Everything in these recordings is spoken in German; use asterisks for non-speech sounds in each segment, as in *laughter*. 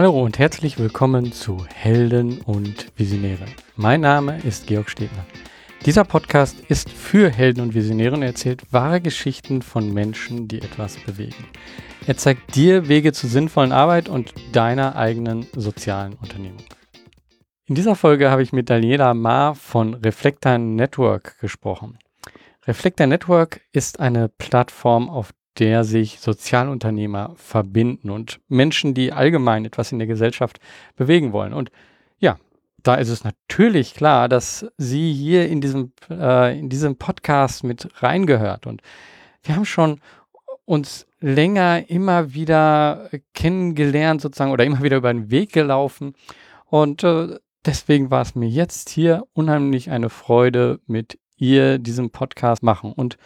Hallo und herzlich willkommen zu Helden und Visionäre. Mein Name ist Georg Stebner. Dieser Podcast ist für Helden und Visionäre und erzählt wahre Geschichten von Menschen, die etwas bewegen. Er zeigt dir Wege zur sinnvollen Arbeit und deiner eigenen sozialen Unternehmung. In dieser Folge habe ich mit Daniela Ma von Reflector Network gesprochen. Reflector Network ist eine Plattform, auf der sich Sozialunternehmer verbinden und Menschen, die allgemein etwas in der Gesellschaft bewegen wollen. Und ja, da ist es natürlich klar, dass sie hier in diesem, äh, in diesem Podcast mit reingehört. Und wir haben schon uns länger immer wieder kennengelernt sozusagen oder immer wieder über den Weg gelaufen. Und äh, deswegen war es mir jetzt hier unheimlich eine Freude, mit ihr diesen Podcast machen. Und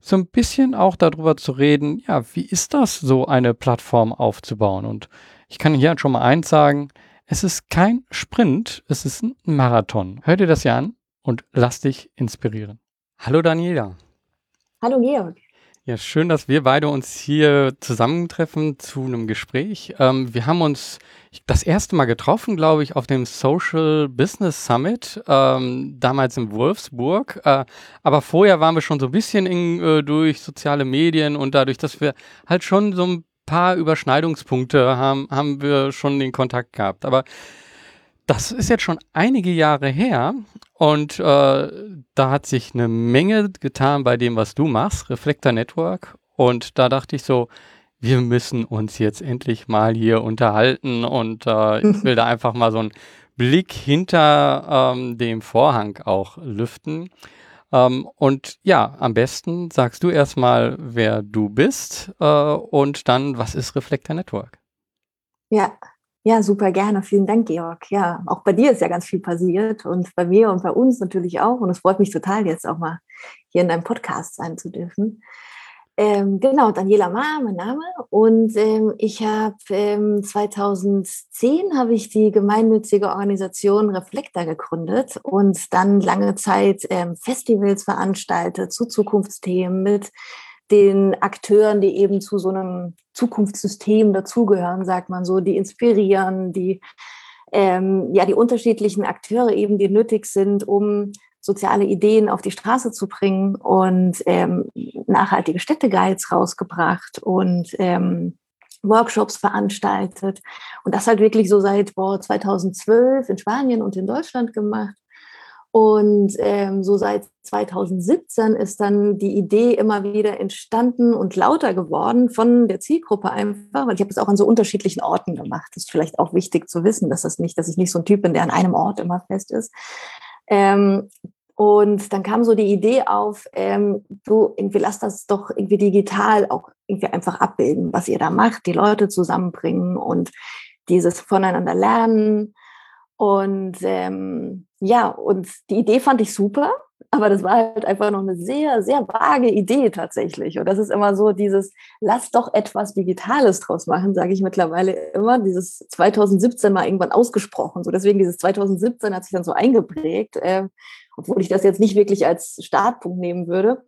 so ein bisschen auch darüber zu reden, ja, wie ist das, so eine Plattform aufzubauen? Und ich kann hier schon mal eins sagen, es ist kein Sprint, es ist ein Marathon. Hör dir das ja an und lass dich inspirieren. Hallo Daniela. Hallo Georg. Ja, schön, dass wir beide uns hier zusammentreffen zu einem Gespräch. Ähm, wir haben uns das erste Mal getroffen, glaube ich, auf dem Social Business Summit, ähm, damals in Wolfsburg. Äh, aber vorher waren wir schon so ein bisschen in, äh, durch soziale Medien und dadurch, dass wir halt schon so ein paar Überschneidungspunkte haben, haben wir schon den Kontakt gehabt. Aber das ist jetzt schon einige Jahre her und äh, da hat sich eine Menge getan bei dem, was du machst, Reflector Network. Und da dachte ich so, wir müssen uns jetzt endlich mal hier unterhalten und äh, ich *laughs* will da einfach mal so einen Blick hinter ähm, dem Vorhang auch lüften. Ähm, und ja, am besten sagst du erstmal, wer du bist äh, und dann, was ist Reflector Network? Ja, ja, super gerne. Vielen Dank, Georg. Ja, auch bei dir ist ja ganz viel passiert und bei mir und bei uns natürlich auch. Und es freut mich total, jetzt auch mal hier in deinem Podcast sein zu dürfen. Ähm, genau, Daniela Ma, mein Name. Und ähm, ich habe ähm, 2010 habe ich die gemeinnützige Organisation Reflektor gegründet und dann lange Zeit ähm, Festivals veranstaltet zu Zukunftsthemen mit den Akteuren, die eben zu so einem Zukunftssystem dazugehören, sagt man so, die inspirieren, die ähm, ja die unterschiedlichen Akteure eben, die nötig sind, um soziale Ideen auf die Straße zu bringen und ähm, nachhaltige Städteguides rausgebracht und ähm, Workshops veranstaltet und das halt wirklich so seit boah, 2012 in Spanien und in Deutschland gemacht und ähm, so seit 2017 ist dann die Idee immer wieder entstanden und lauter geworden von der Zielgruppe einfach, weil ich habe es auch an so unterschiedlichen Orten gemacht. Das ist vielleicht auch wichtig zu wissen, dass das nicht, dass ich nicht so ein Typ bin, der an einem Ort immer fest ist. Ähm, und dann kam so die Idee auf, ähm, du, irgendwie lass das doch irgendwie digital auch irgendwie einfach abbilden, was ihr da macht, die Leute zusammenbringen und dieses voneinander lernen. Und ähm, ja, und die Idee fand ich super, aber das war halt einfach noch eine sehr, sehr vage Idee tatsächlich. Und das ist immer so dieses, lass doch etwas Digitales draus machen, sage ich mittlerweile immer. Dieses 2017 mal irgendwann ausgesprochen. So deswegen dieses 2017 hat sich dann so eingeprägt, äh, obwohl ich das jetzt nicht wirklich als Startpunkt nehmen würde.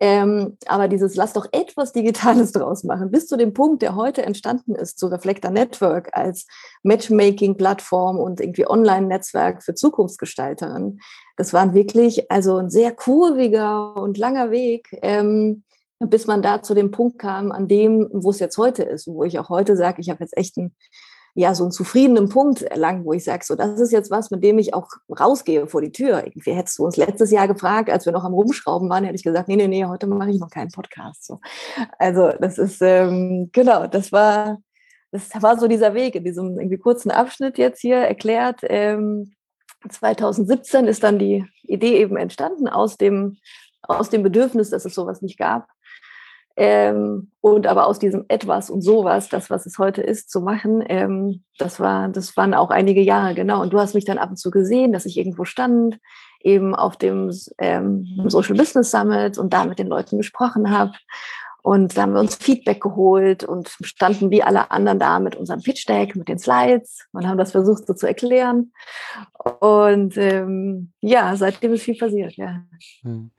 Ähm, aber dieses Lass doch etwas Digitales draus machen, bis zu dem Punkt, der heute entstanden ist, zu Reflector Network als Matchmaking-Plattform und irgendwie Online-Netzwerk für Zukunftsgestalterinnen. Das war wirklich also ein sehr kurviger und langer Weg, ähm, bis man da zu dem Punkt kam, an dem, wo es jetzt heute ist, wo ich auch heute sage, ich habe jetzt echt ein ja, so einen zufriedenen Punkt erlangt, wo ich sage, so, das ist jetzt was, mit dem ich auch rausgehe vor die Tür. Irgendwie hättest du uns letztes Jahr gefragt, als wir noch am Rumschrauben waren, hätte ich gesagt, nee, nee, nee, heute mache ich noch keinen Podcast. So. Also das ist, ähm, genau, das war, das war so dieser Weg in diesem irgendwie kurzen Abschnitt jetzt hier erklärt. Ähm, 2017 ist dann die Idee eben entstanden aus dem, aus dem Bedürfnis, dass es sowas nicht gab. Ähm, und aber aus diesem etwas und sowas, das, was es heute ist, zu machen, ähm, das war, das waren auch einige Jahre, genau. Und du hast mich dann ab und zu gesehen, dass ich irgendwo stand, eben auf dem ähm, Social Business Summit und da mit den Leuten gesprochen habe. Und da haben wir uns Feedback geholt und standen wie alle anderen da mit unserem Pitch Deck, mit den Slides und haben das versucht so zu erklären. Und ähm, ja, seitdem ist viel passiert, ja. Hm.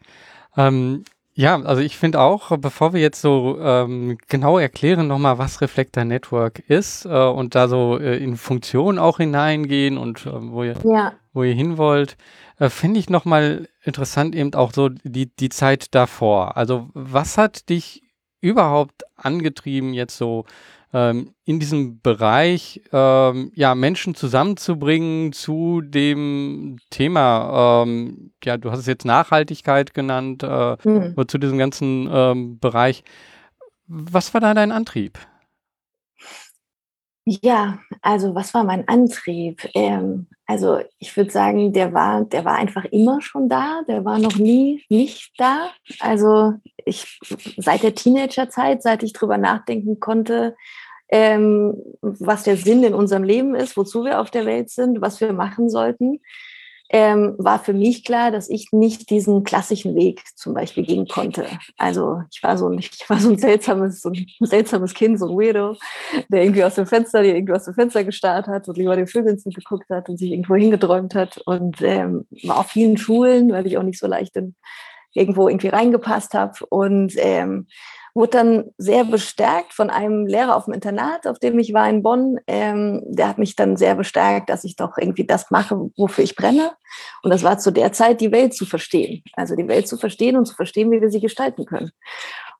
Ähm, Ja, also ich finde auch, bevor wir jetzt so ähm, genau erklären nochmal, was Reflector Network ist äh, und da so äh, in Funktionen auch hineingehen und äh, wo, ihr, ja. wo ihr hin wollt, äh, finde ich nochmal interessant eben auch so die, die Zeit davor. Also was hat dich überhaupt angetrieben, jetzt so ähm, in diesem Bereich ähm, ja, Menschen zusammenzubringen zu dem Thema, ähm, ja, du hast es jetzt Nachhaltigkeit genannt, äh, mhm. zu diesem ganzen ähm, Bereich. Was war da dein Antrieb? Ja, also was war mein Antrieb? Ähm, also ich würde sagen, der war, der war einfach immer schon da, der war noch nie nicht da. Also ich seit der Teenagerzeit, seit ich drüber nachdenken konnte, ähm, was der Sinn in unserem Leben ist, wozu wir auf der Welt sind, was wir machen sollten, ähm, war für mich klar, dass ich nicht diesen klassischen Weg zum Beispiel gehen konnte. Also ich war so ein, *laughs* ich war so ein seltsames, so ein seltsames Kind, so ein Weirdo, der irgendwie aus dem Fenster, der irgendwie aus dem Fenster gestarrt hat und lieber den Vögeln zugeguckt hat und sich irgendwo hingeträumt hat und ähm, war auf vielen Schulen, weil ich auch nicht so leicht in, irgendwo irgendwie reingepasst habe und ähm, wurde dann sehr bestärkt von einem Lehrer auf dem Internat, auf dem ich war in Bonn. Ähm, der hat mich dann sehr bestärkt, dass ich doch irgendwie das mache, wofür ich brenne. Und das war zu der Zeit, die Welt zu verstehen. Also die Welt zu verstehen und zu verstehen, wie wir sie gestalten können.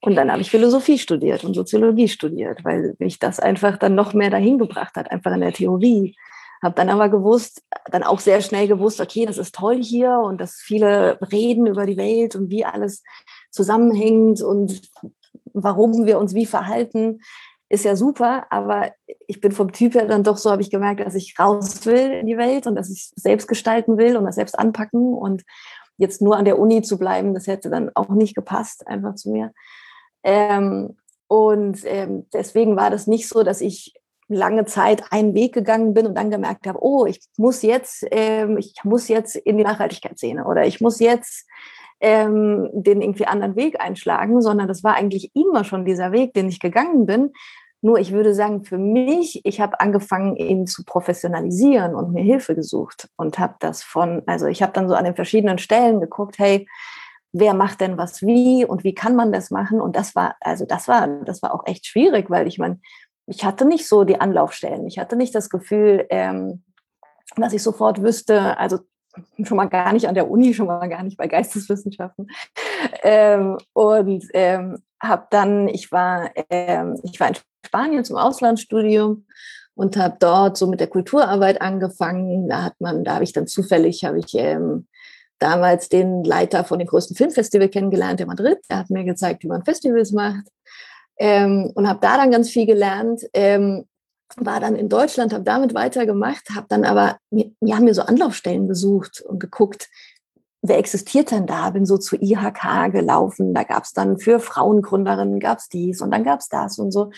Und dann habe ich Philosophie studiert und Soziologie studiert, weil mich das einfach dann noch mehr dahin gebracht hat, einfach in der Theorie. Habe dann aber gewusst, dann auch sehr schnell gewusst, okay, das ist toll hier und dass viele reden über die Welt und wie alles zusammenhängt und warum wir uns wie verhalten, ist ja super, aber ich bin vom Typ her dann doch so, habe ich gemerkt, dass ich raus will in die Welt und dass ich selbst gestalten will und das selbst anpacken und jetzt nur an der Uni zu bleiben, das hätte dann auch nicht gepasst, einfach zu mir. Ähm, und ähm, deswegen war das nicht so, dass ich lange Zeit einen Weg gegangen bin und dann gemerkt habe, oh, ich muss jetzt, ähm, ich muss jetzt in die Nachhaltigkeitsszene oder ich muss jetzt ähm, den irgendwie anderen Weg einschlagen, sondern das war eigentlich immer schon dieser Weg, den ich gegangen bin. Nur ich würde sagen, für mich, ich habe angefangen, ihn zu professionalisieren und mir Hilfe gesucht und habe das von, also ich habe dann so an den verschiedenen Stellen geguckt, hey, wer macht denn was wie und wie kann man das machen? Und das war, also das war, das war auch echt schwierig, weil ich meine, ich hatte nicht so die Anlaufstellen. Ich hatte nicht das Gefühl, ähm, dass ich sofort wüsste, also schon mal gar nicht an der Uni, schon mal gar nicht bei Geisteswissenschaften. Ähm, und ähm, habe dann, ich war, ähm, ich war in Spanien zum Auslandsstudium und habe dort so mit der Kulturarbeit angefangen. Da hat man, da habe ich dann zufällig, habe ich ähm, damals den Leiter von dem größten Filmfestival kennengelernt, der Madrid. Der hat mir gezeigt, wie man Festivals macht. Ähm, und habe da dann ganz viel gelernt. Ähm, war dann in Deutschland, habe damit weitergemacht, habe dann aber mir, ja, mir so Anlaufstellen besucht und geguckt, wer existiert denn da? Bin so zu IHK gelaufen, da gab es dann für Frauengründerinnen gab es dies und dann gab es das und so.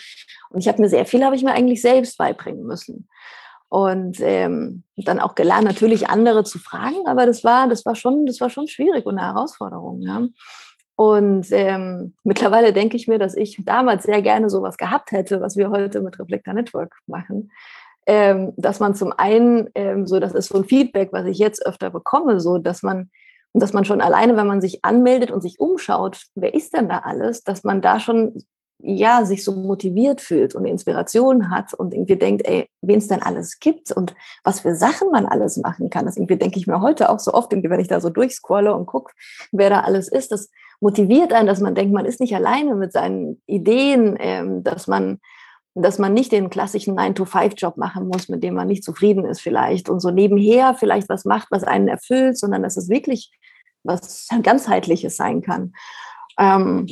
Und ich habe mir sehr viel, habe ich mir eigentlich selbst beibringen müssen. Und ähm, dann auch gelernt, natürlich andere zu fragen, aber das war, das war schon, das war schon schwierig und eine Herausforderung. Ja. Und ähm, mittlerweile denke ich mir, dass ich damals sehr gerne sowas gehabt hätte, was wir heute mit Reflector Network machen. Ähm, dass man zum einen, ähm, so das ist so ein Feedback, was ich jetzt öfter bekomme, so dass man, dass man schon alleine, wenn man sich anmeldet und sich umschaut, wer ist denn da alles, dass man da schon ja, sich so motiviert fühlt und Inspiration hat und irgendwie denkt, ey, wen es denn alles gibt und was für Sachen man alles machen kann. Das irgendwie denke ich mir heute auch so oft, wenn ich da so durchscrolle und gucke, wer da alles ist, das motiviert einen, dass man denkt, man ist nicht alleine mit seinen Ideen, ähm, dass man dass man nicht den klassischen 9-to-5-Job machen muss, mit dem man nicht zufrieden ist vielleicht und so nebenher vielleicht was macht, was einen erfüllt, sondern dass es wirklich was ganzheitliches sein kann. Ähm,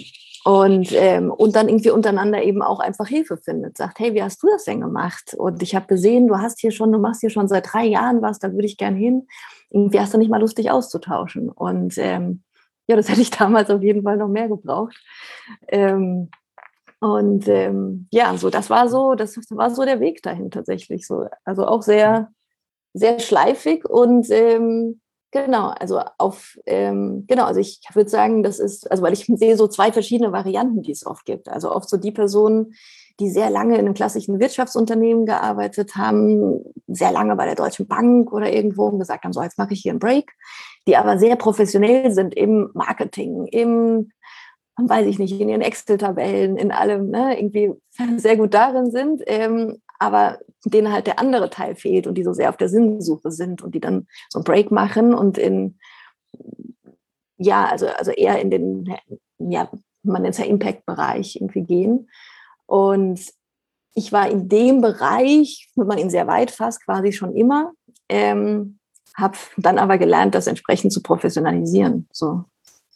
und, ähm, und dann irgendwie untereinander eben auch einfach Hilfe findet. Sagt, hey, wie hast du das denn gemacht? Und ich habe gesehen, du hast hier schon, du machst hier schon seit drei Jahren was, da würde ich gern hin. Irgendwie hast du nicht mal Lust, dich auszutauschen. Und ähm, ja, das hätte ich damals auf jeden Fall noch mehr gebraucht. Ähm, und ähm, ja, so das war so, das war so der Weg dahin tatsächlich. So, also auch sehr, sehr schleifig und ähm, genau, also auf ähm, genau, also ich würde sagen, das ist, also weil ich sehe so zwei verschiedene Varianten, die es oft gibt. Also oft so die Personen, die sehr lange in einem klassischen Wirtschaftsunternehmen gearbeitet haben, sehr lange bei der Deutschen Bank oder irgendwo und gesagt haben, so jetzt mache ich hier einen Break, die aber sehr professionell sind im Marketing, im weiß ich nicht, in ihren Excel-Tabellen, in allem ne, irgendwie sehr gut darin sind, ähm, aber denen halt der andere Teil fehlt und die so sehr auf der Sinnsuche sind und die dann so einen Break machen und in, ja, also, also eher in den, ja, man nennt es ja Impact-Bereich irgendwie gehen. Und ich war in dem Bereich, wenn man ihn sehr weit fasst, quasi schon immer, ähm, habe dann aber gelernt, das entsprechend zu professionalisieren. So,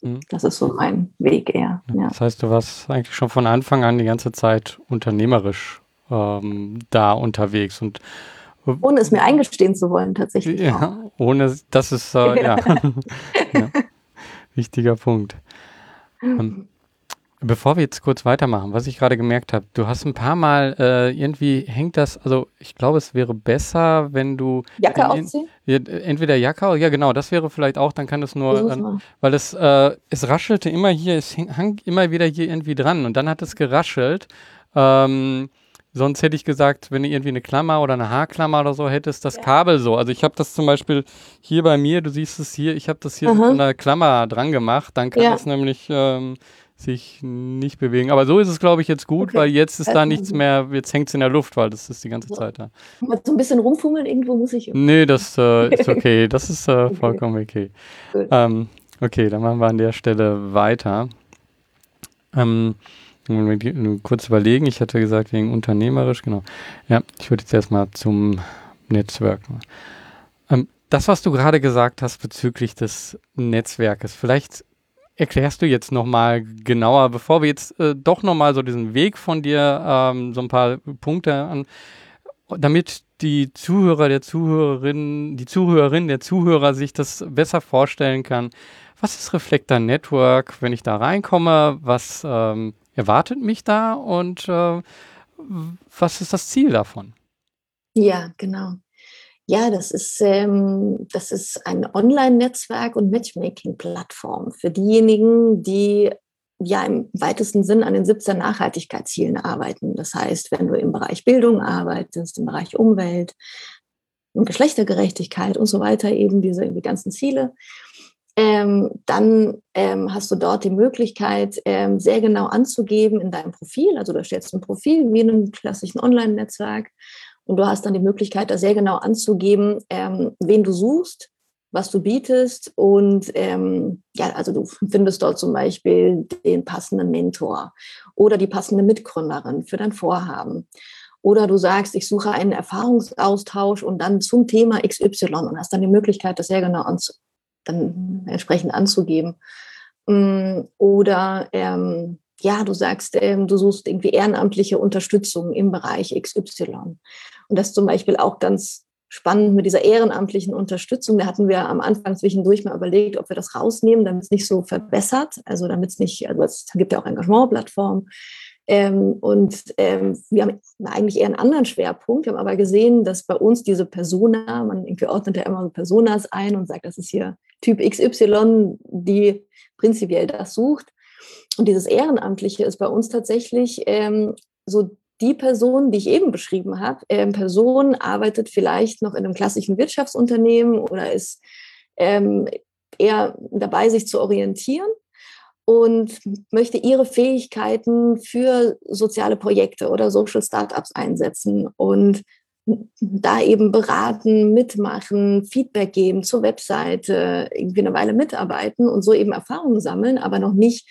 mhm. das ist so mein Weg eher. Ja. Das heißt, du warst eigentlich schon von Anfang an die ganze Zeit unternehmerisch ähm, da unterwegs und ohne es mir eingestehen zu wollen, tatsächlich. Ja, auch. ohne, das ist, äh, ja. *laughs* ja. wichtiger Punkt. Ähm, Bevor wir jetzt kurz weitermachen, was ich gerade gemerkt habe, du hast ein paar Mal äh, irgendwie hängt das, also ich glaube, es wäre besser, wenn du Jacke ausziehen. Entweder Jacke, ja genau, das wäre vielleicht auch, dann kann es nur, äh, weil es äh, es raschelte immer hier, es hang immer wieder hier irgendwie dran und dann hat es geraschelt. Ähm, sonst hätte ich gesagt, wenn du irgendwie eine Klammer oder eine Haarklammer oder so hättest, das ja. Kabel so. Also ich habe das zum Beispiel hier bei mir, du siehst es hier, ich habe das hier mhm. mit einer Klammer dran gemacht, dann kann ja. das nämlich ähm, sich nicht bewegen. Aber so ist es, glaube ich, jetzt gut, okay. weil jetzt ist da nichts mehr, jetzt hängt es in der Luft, weil das ist die ganze Zeit da. So ein bisschen rumfummeln irgendwo muss ich. Nee, das äh, *laughs* ist okay. Das ist äh, vollkommen okay. Ähm, okay, dann machen wir an der Stelle weiter. Ähm, kurz überlegen, ich hatte gesagt, wegen unternehmerisch, genau. Ja, ich würde jetzt erstmal zum Netzwerk. Ähm, das, was du gerade gesagt hast bezüglich des Netzwerkes, vielleicht erklärst du jetzt nochmal genauer, bevor wir jetzt äh, doch nochmal so diesen Weg von dir, ähm, so ein paar Punkte an, damit die Zuhörer der Zuhörerin, die Zuhörerin der Zuhörer sich das besser vorstellen kann. Was ist Reflector Network, wenn ich da reinkomme? Was ähm, erwartet mich da und äh, was ist das Ziel davon? Ja, genau. Ja, das ist, ähm, das ist ein Online-Netzwerk und Matchmaking-Plattform für diejenigen, die ja im weitesten Sinn an den 17 Nachhaltigkeitszielen arbeiten. Das heißt, wenn du im Bereich Bildung arbeitest, im Bereich Umwelt, Geschlechtergerechtigkeit und so weiter, eben diese die ganzen Ziele, ähm, dann ähm, hast du dort die Möglichkeit, ähm, sehr genau anzugeben in deinem Profil. Also du stellst ein Profil wie in einem klassischen Online-Netzwerk und du hast dann die Möglichkeit, da sehr genau anzugeben, ähm, wen du suchst, was du bietest. Und ähm, ja, also du findest dort zum Beispiel den passenden Mentor oder die passende Mitgründerin für dein Vorhaben. Oder du sagst, ich suche einen Erfahrungsaustausch und dann zum Thema XY und hast dann die Möglichkeit, das sehr genau anzu dann entsprechend anzugeben. Mm, oder ähm, ja, du sagst, ähm, du suchst irgendwie ehrenamtliche Unterstützung im Bereich XY. Und das zum Beispiel auch ganz spannend mit dieser ehrenamtlichen Unterstützung. Da hatten wir am Anfang zwischendurch mal überlegt, ob wir das rausnehmen, damit es nicht so verbessert. Also damit es nicht, also es gibt ja auch Engagementplattformen. Ähm, und ähm, wir haben eigentlich eher einen anderen Schwerpunkt. Wir haben aber gesehen, dass bei uns diese Persona, man ordnet ja immer so Personas ein und sagt, das ist hier Typ XY, die prinzipiell das sucht. Und dieses Ehrenamtliche ist bei uns tatsächlich ähm, so die Person, die ich eben beschrieben habe, ähm, Person arbeitet vielleicht noch in einem klassischen Wirtschaftsunternehmen oder ist ähm, eher dabei, sich zu orientieren und möchte ihre Fähigkeiten für soziale Projekte oder Social Startups einsetzen und da eben beraten, mitmachen, Feedback geben zur Webseite, irgendwie eine Weile mitarbeiten und so eben Erfahrungen sammeln, aber noch nicht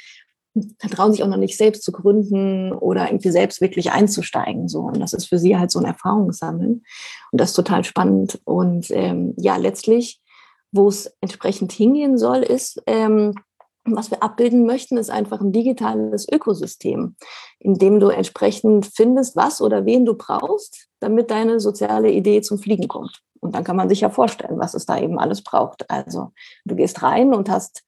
trauen sich auch noch nicht selbst zu gründen oder irgendwie selbst wirklich einzusteigen. So. Und das ist für sie halt so ein Erfahrungssammeln. Und das ist total spannend. Und ähm, ja, letztlich, wo es entsprechend hingehen soll, ist, ähm, was wir abbilden möchten, ist einfach ein digitales Ökosystem, in dem du entsprechend findest, was oder wen du brauchst, damit deine soziale Idee zum Fliegen kommt. Und dann kann man sich ja vorstellen, was es da eben alles braucht. Also du gehst rein und hast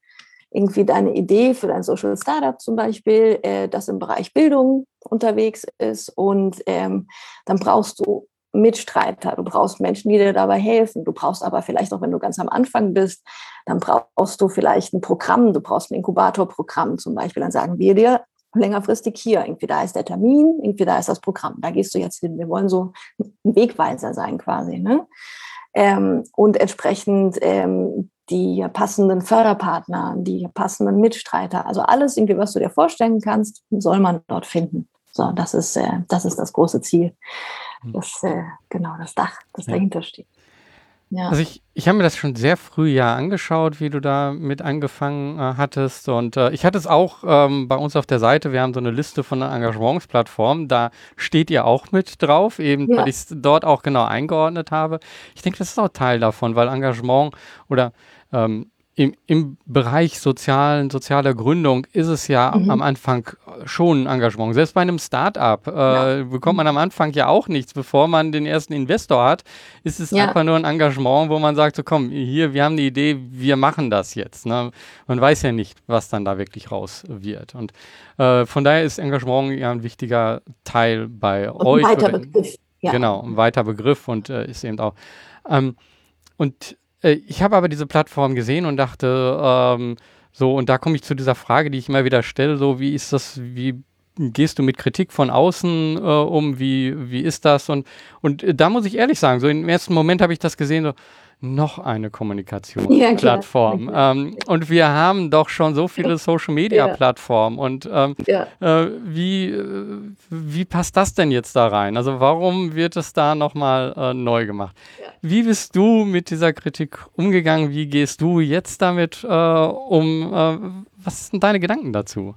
irgendwie deine Idee für dein Social Startup zum Beispiel, äh, das im Bereich Bildung unterwegs ist und ähm, dann brauchst du Mitstreiter, du brauchst Menschen, die dir dabei helfen. Du brauchst aber vielleicht auch, wenn du ganz am Anfang bist, dann brauchst du vielleicht ein Programm, du brauchst ein Inkubatorprogramm zum Beispiel. Dann sagen wir dir längerfristig hier, irgendwie da ist der Termin, irgendwie da ist das Programm, da gehst du jetzt hin. Wir wollen so ein Wegweiser sein quasi. Ne? Ähm, und entsprechend ähm, die passenden Förderpartner, die passenden Mitstreiter. Also alles irgendwie, was du dir vorstellen kannst, soll man dort finden. So, das ist, äh, das ist das große Ziel. Hm. Das, äh, genau, das Dach, das ja. dahinter steht. Ja. Also ich, ich habe mir das schon sehr früh ja angeschaut, wie du da mit angefangen äh, hattest. Und äh, ich hatte es auch ähm, bei uns auf der Seite, wir haben so eine Liste von Engagementsplattformen, da steht ihr auch mit drauf, eben ja. weil ich es dort auch genau eingeordnet habe. Ich denke, das ist auch Teil davon, weil Engagement oder ähm, im, im Bereich sozialen, sozialer Gründung ist es ja mhm. am Anfang schon ein Engagement. Selbst bei einem Start-up äh, ja. bekommt man am Anfang ja auch nichts. Bevor man den ersten Investor hat, ist es ja. einfach nur ein Engagement, wo man sagt, so komm, hier, wir haben die Idee, wir machen das jetzt. Ne? Man weiß ja nicht, was dann da wirklich raus wird. Und äh, von daher ist Engagement ja ein wichtiger Teil bei und euch. Ein weiter Begriff. Ja. Genau, ein weiter Begriff und äh, ist eben auch. Ähm, und ich habe aber diese Plattform gesehen und dachte, ähm, so, und da komme ich zu dieser Frage, die ich immer wieder stelle, so, wie ist das, wie gehst du mit Kritik von außen äh, um, wie, wie ist das? Und, und äh, da muss ich ehrlich sagen, so im ersten Moment habe ich das gesehen, so, noch eine Kommunikationsplattform. Ja, ähm, und wir haben doch schon so viele Social-Media-Plattformen. Und ähm, ja. äh, wie, äh, wie passt das denn jetzt da rein? Also warum wird es da nochmal äh, neu gemacht? Ja. Wie bist du mit dieser Kritik umgegangen? Wie gehst du jetzt damit äh, um? Äh, was sind deine Gedanken dazu?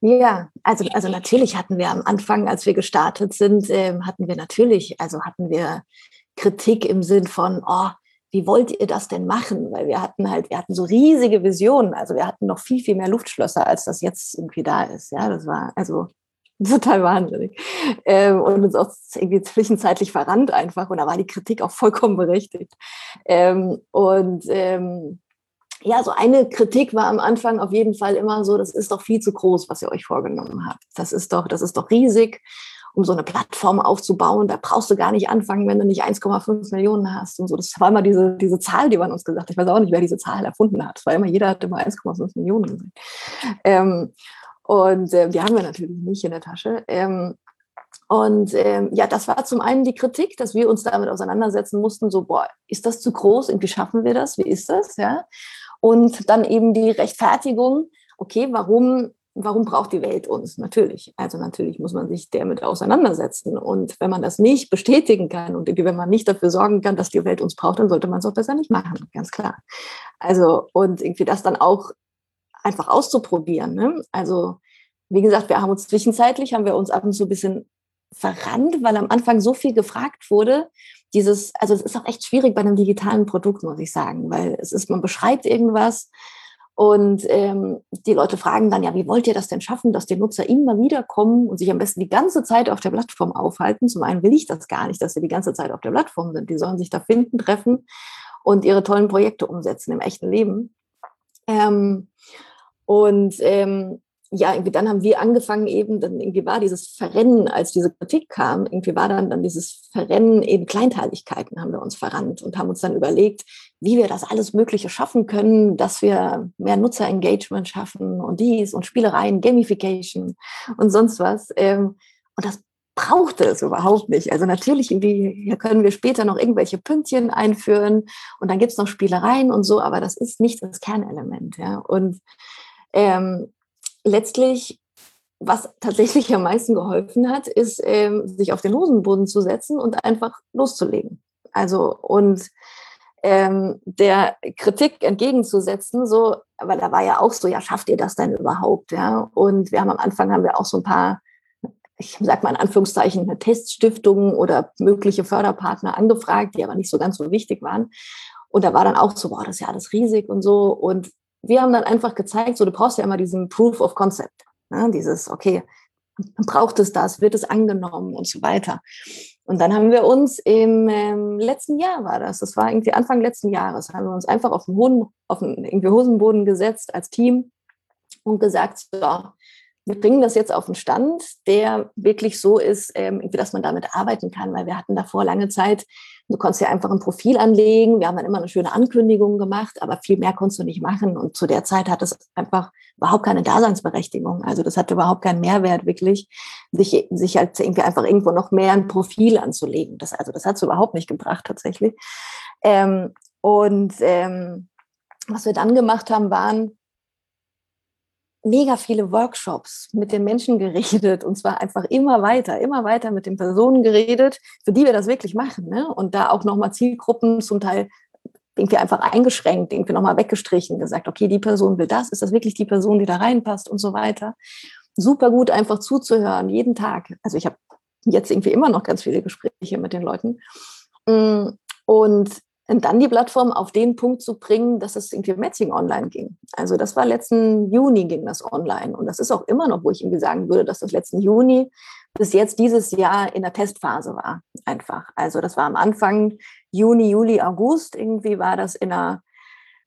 Ja, also, also natürlich hatten wir am Anfang, als wir gestartet sind, ähm, hatten wir natürlich, also hatten wir Kritik im Sinn von, oh, wie wollt ihr das denn machen? Weil wir hatten halt, wir hatten so riesige Visionen. Also wir hatten noch viel, viel mehr Luftschlösser, als das jetzt irgendwie da ist. Ja, das war also total wahnsinnig. Ähm, und uns auch irgendwie zwischenzeitlich verrannt einfach. Und da war die Kritik auch vollkommen berechtigt. Ähm, und ähm, ja, so eine Kritik war am Anfang auf jeden Fall immer so, das ist doch viel zu groß, was ihr euch vorgenommen habt. Das ist doch, das ist doch riesig um so eine Plattform aufzubauen. Da brauchst du gar nicht anfangen, wenn du nicht 1,5 Millionen hast und so. Das war immer diese, diese Zahl, die man uns gesagt hat. Ich weiß auch nicht, wer diese Zahl erfunden hat. Es war immer, jeder hat immer 1,5 Millionen gesagt. Ähm, und äh, die haben wir natürlich nicht in der Tasche. Ähm, und ähm, ja, das war zum einen die Kritik, dass wir uns damit auseinandersetzen mussten, so, boah, ist das zu groß? Und wie schaffen wir das? Wie ist das? Ja. Und dann eben die Rechtfertigung, okay, warum warum braucht die Welt uns? Natürlich. Also natürlich muss man sich damit auseinandersetzen. Und wenn man das nicht bestätigen kann und wenn man nicht dafür sorgen kann, dass die Welt uns braucht, dann sollte man es auch besser nicht machen, ganz klar. Also und irgendwie das dann auch einfach auszuprobieren. Ne? Also wie gesagt, wir haben uns zwischenzeitlich, haben wir uns ab und zu ein bisschen verrannt, weil am Anfang so viel gefragt wurde. Dieses, also es ist auch echt schwierig bei einem digitalen Produkt, muss ich sagen, weil es ist, man beschreibt irgendwas und ähm, die Leute fragen dann, ja, wie wollt ihr das denn schaffen, dass die Nutzer immer wieder kommen und sich am besten die ganze Zeit auf der Plattform aufhalten? Zum einen will ich das gar nicht, dass sie die ganze Zeit auf der Plattform sind. Die sollen sich da finden, treffen und ihre tollen Projekte umsetzen im echten Leben. Ähm, und ähm, ja, irgendwie dann haben wir angefangen eben, dann irgendwie war dieses Verrennen, als diese Kritik kam, irgendwie war dann, dann dieses Verrennen eben Kleinteiligkeiten haben wir uns verrannt und haben uns dann überlegt, wie wir das alles Mögliche schaffen können, dass wir mehr Nutzerengagement schaffen und dies und Spielereien, Gamification und sonst was. Ähm, und das brauchte es überhaupt nicht. Also natürlich, irgendwie, hier können wir später noch irgendwelche Pünktchen einführen und dann gibt es noch Spielereien und so, aber das ist nicht das Kernelement. Ja. Und ähm, letztlich, was tatsächlich am meisten geholfen hat, ist, ähm, sich auf den Hosenboden zu setzen und einfach loszulegen. Also und ähm, der Kritik entgegenzusetzen, so, weil da war ja auch so, ja, schafft ihr das denn überhaupt? Ja, und wir haben am Anfang haben wir auch so ein paar, ich sag mal in Anführungszeichen, Teststiftungen oder mögliche Förderpartner angefragt, die aber nicht so ganz so wichtig waren. Und da war dann auch so, boah, das ist ja alles riesig und so. Und wir haben dann einfach gezeigt, so du brauchst ja immer diesen Proof of Concept, ne? dieses, okay, braucht es das, wird es angenommen und so weiter. Und dann haben wir uns im ähm, letzten Jahr war das, das war irgendwie Anfang letzten Jahres, haben wir uns einfach auf den, Hoden, auf den irgendwie Hosenboden gesetzt als Team und gesagt, so, wir bringen das jetzt auf den Stand, der wirklich so ist, ähm, dass man damit arbeiten kann, weil wir hatten davor lange Zeit Du konntest ja einfach ein Profil anlegen. Wir haben dann immer eine schöne Ankündigung gemacht, aber viel mehr konntest du nicht machen. Und zu der Zeit hat es einfach überhaupt keine Daseinsberechtigung. Also das hatte überhaupt keinen Mehrwert wirklich, sich, sich halt irgendwie einfach irgendwo noch mehr ein Profil anzulegen. Das, also das hat es überhaupt nicht gebracht tatsächlich. Ähm, und ähm, was wir dann gemacht haben, waren mega viele Workshops mit den Menschen geredet und zwar einfach immer weiter, immer weiter mit den Personen geredet, für die wir das wirklich machen. Ne? Und da auch nochmal Zielgruppen zum Teil irgendwie einfach eingeschränkt, irgendwie nochmal weggestrichen, gesagt, okay, die Person will das, ist das wirklich die Person, die da reinpasst und so weiter. Super gut einfach zuzuhören, jeden Tag. Also ich habe jetzt irgendwie immer noch ganz viele Gespräche mit den Leuten. Mm, und und dann die Plattform auf den Punkt zu bringen, dass es irgendwie Matching online ging. Also das war letzten Juni ging das online. Und das ist auch immer noch, wo ich irgendwie sagen würde, dass das letzten Juni bis jetzt dieses Jahr in der Testphase war. Einfach. Also das war am Anfang Juni, Juli, August. Irgendwie war das in einer,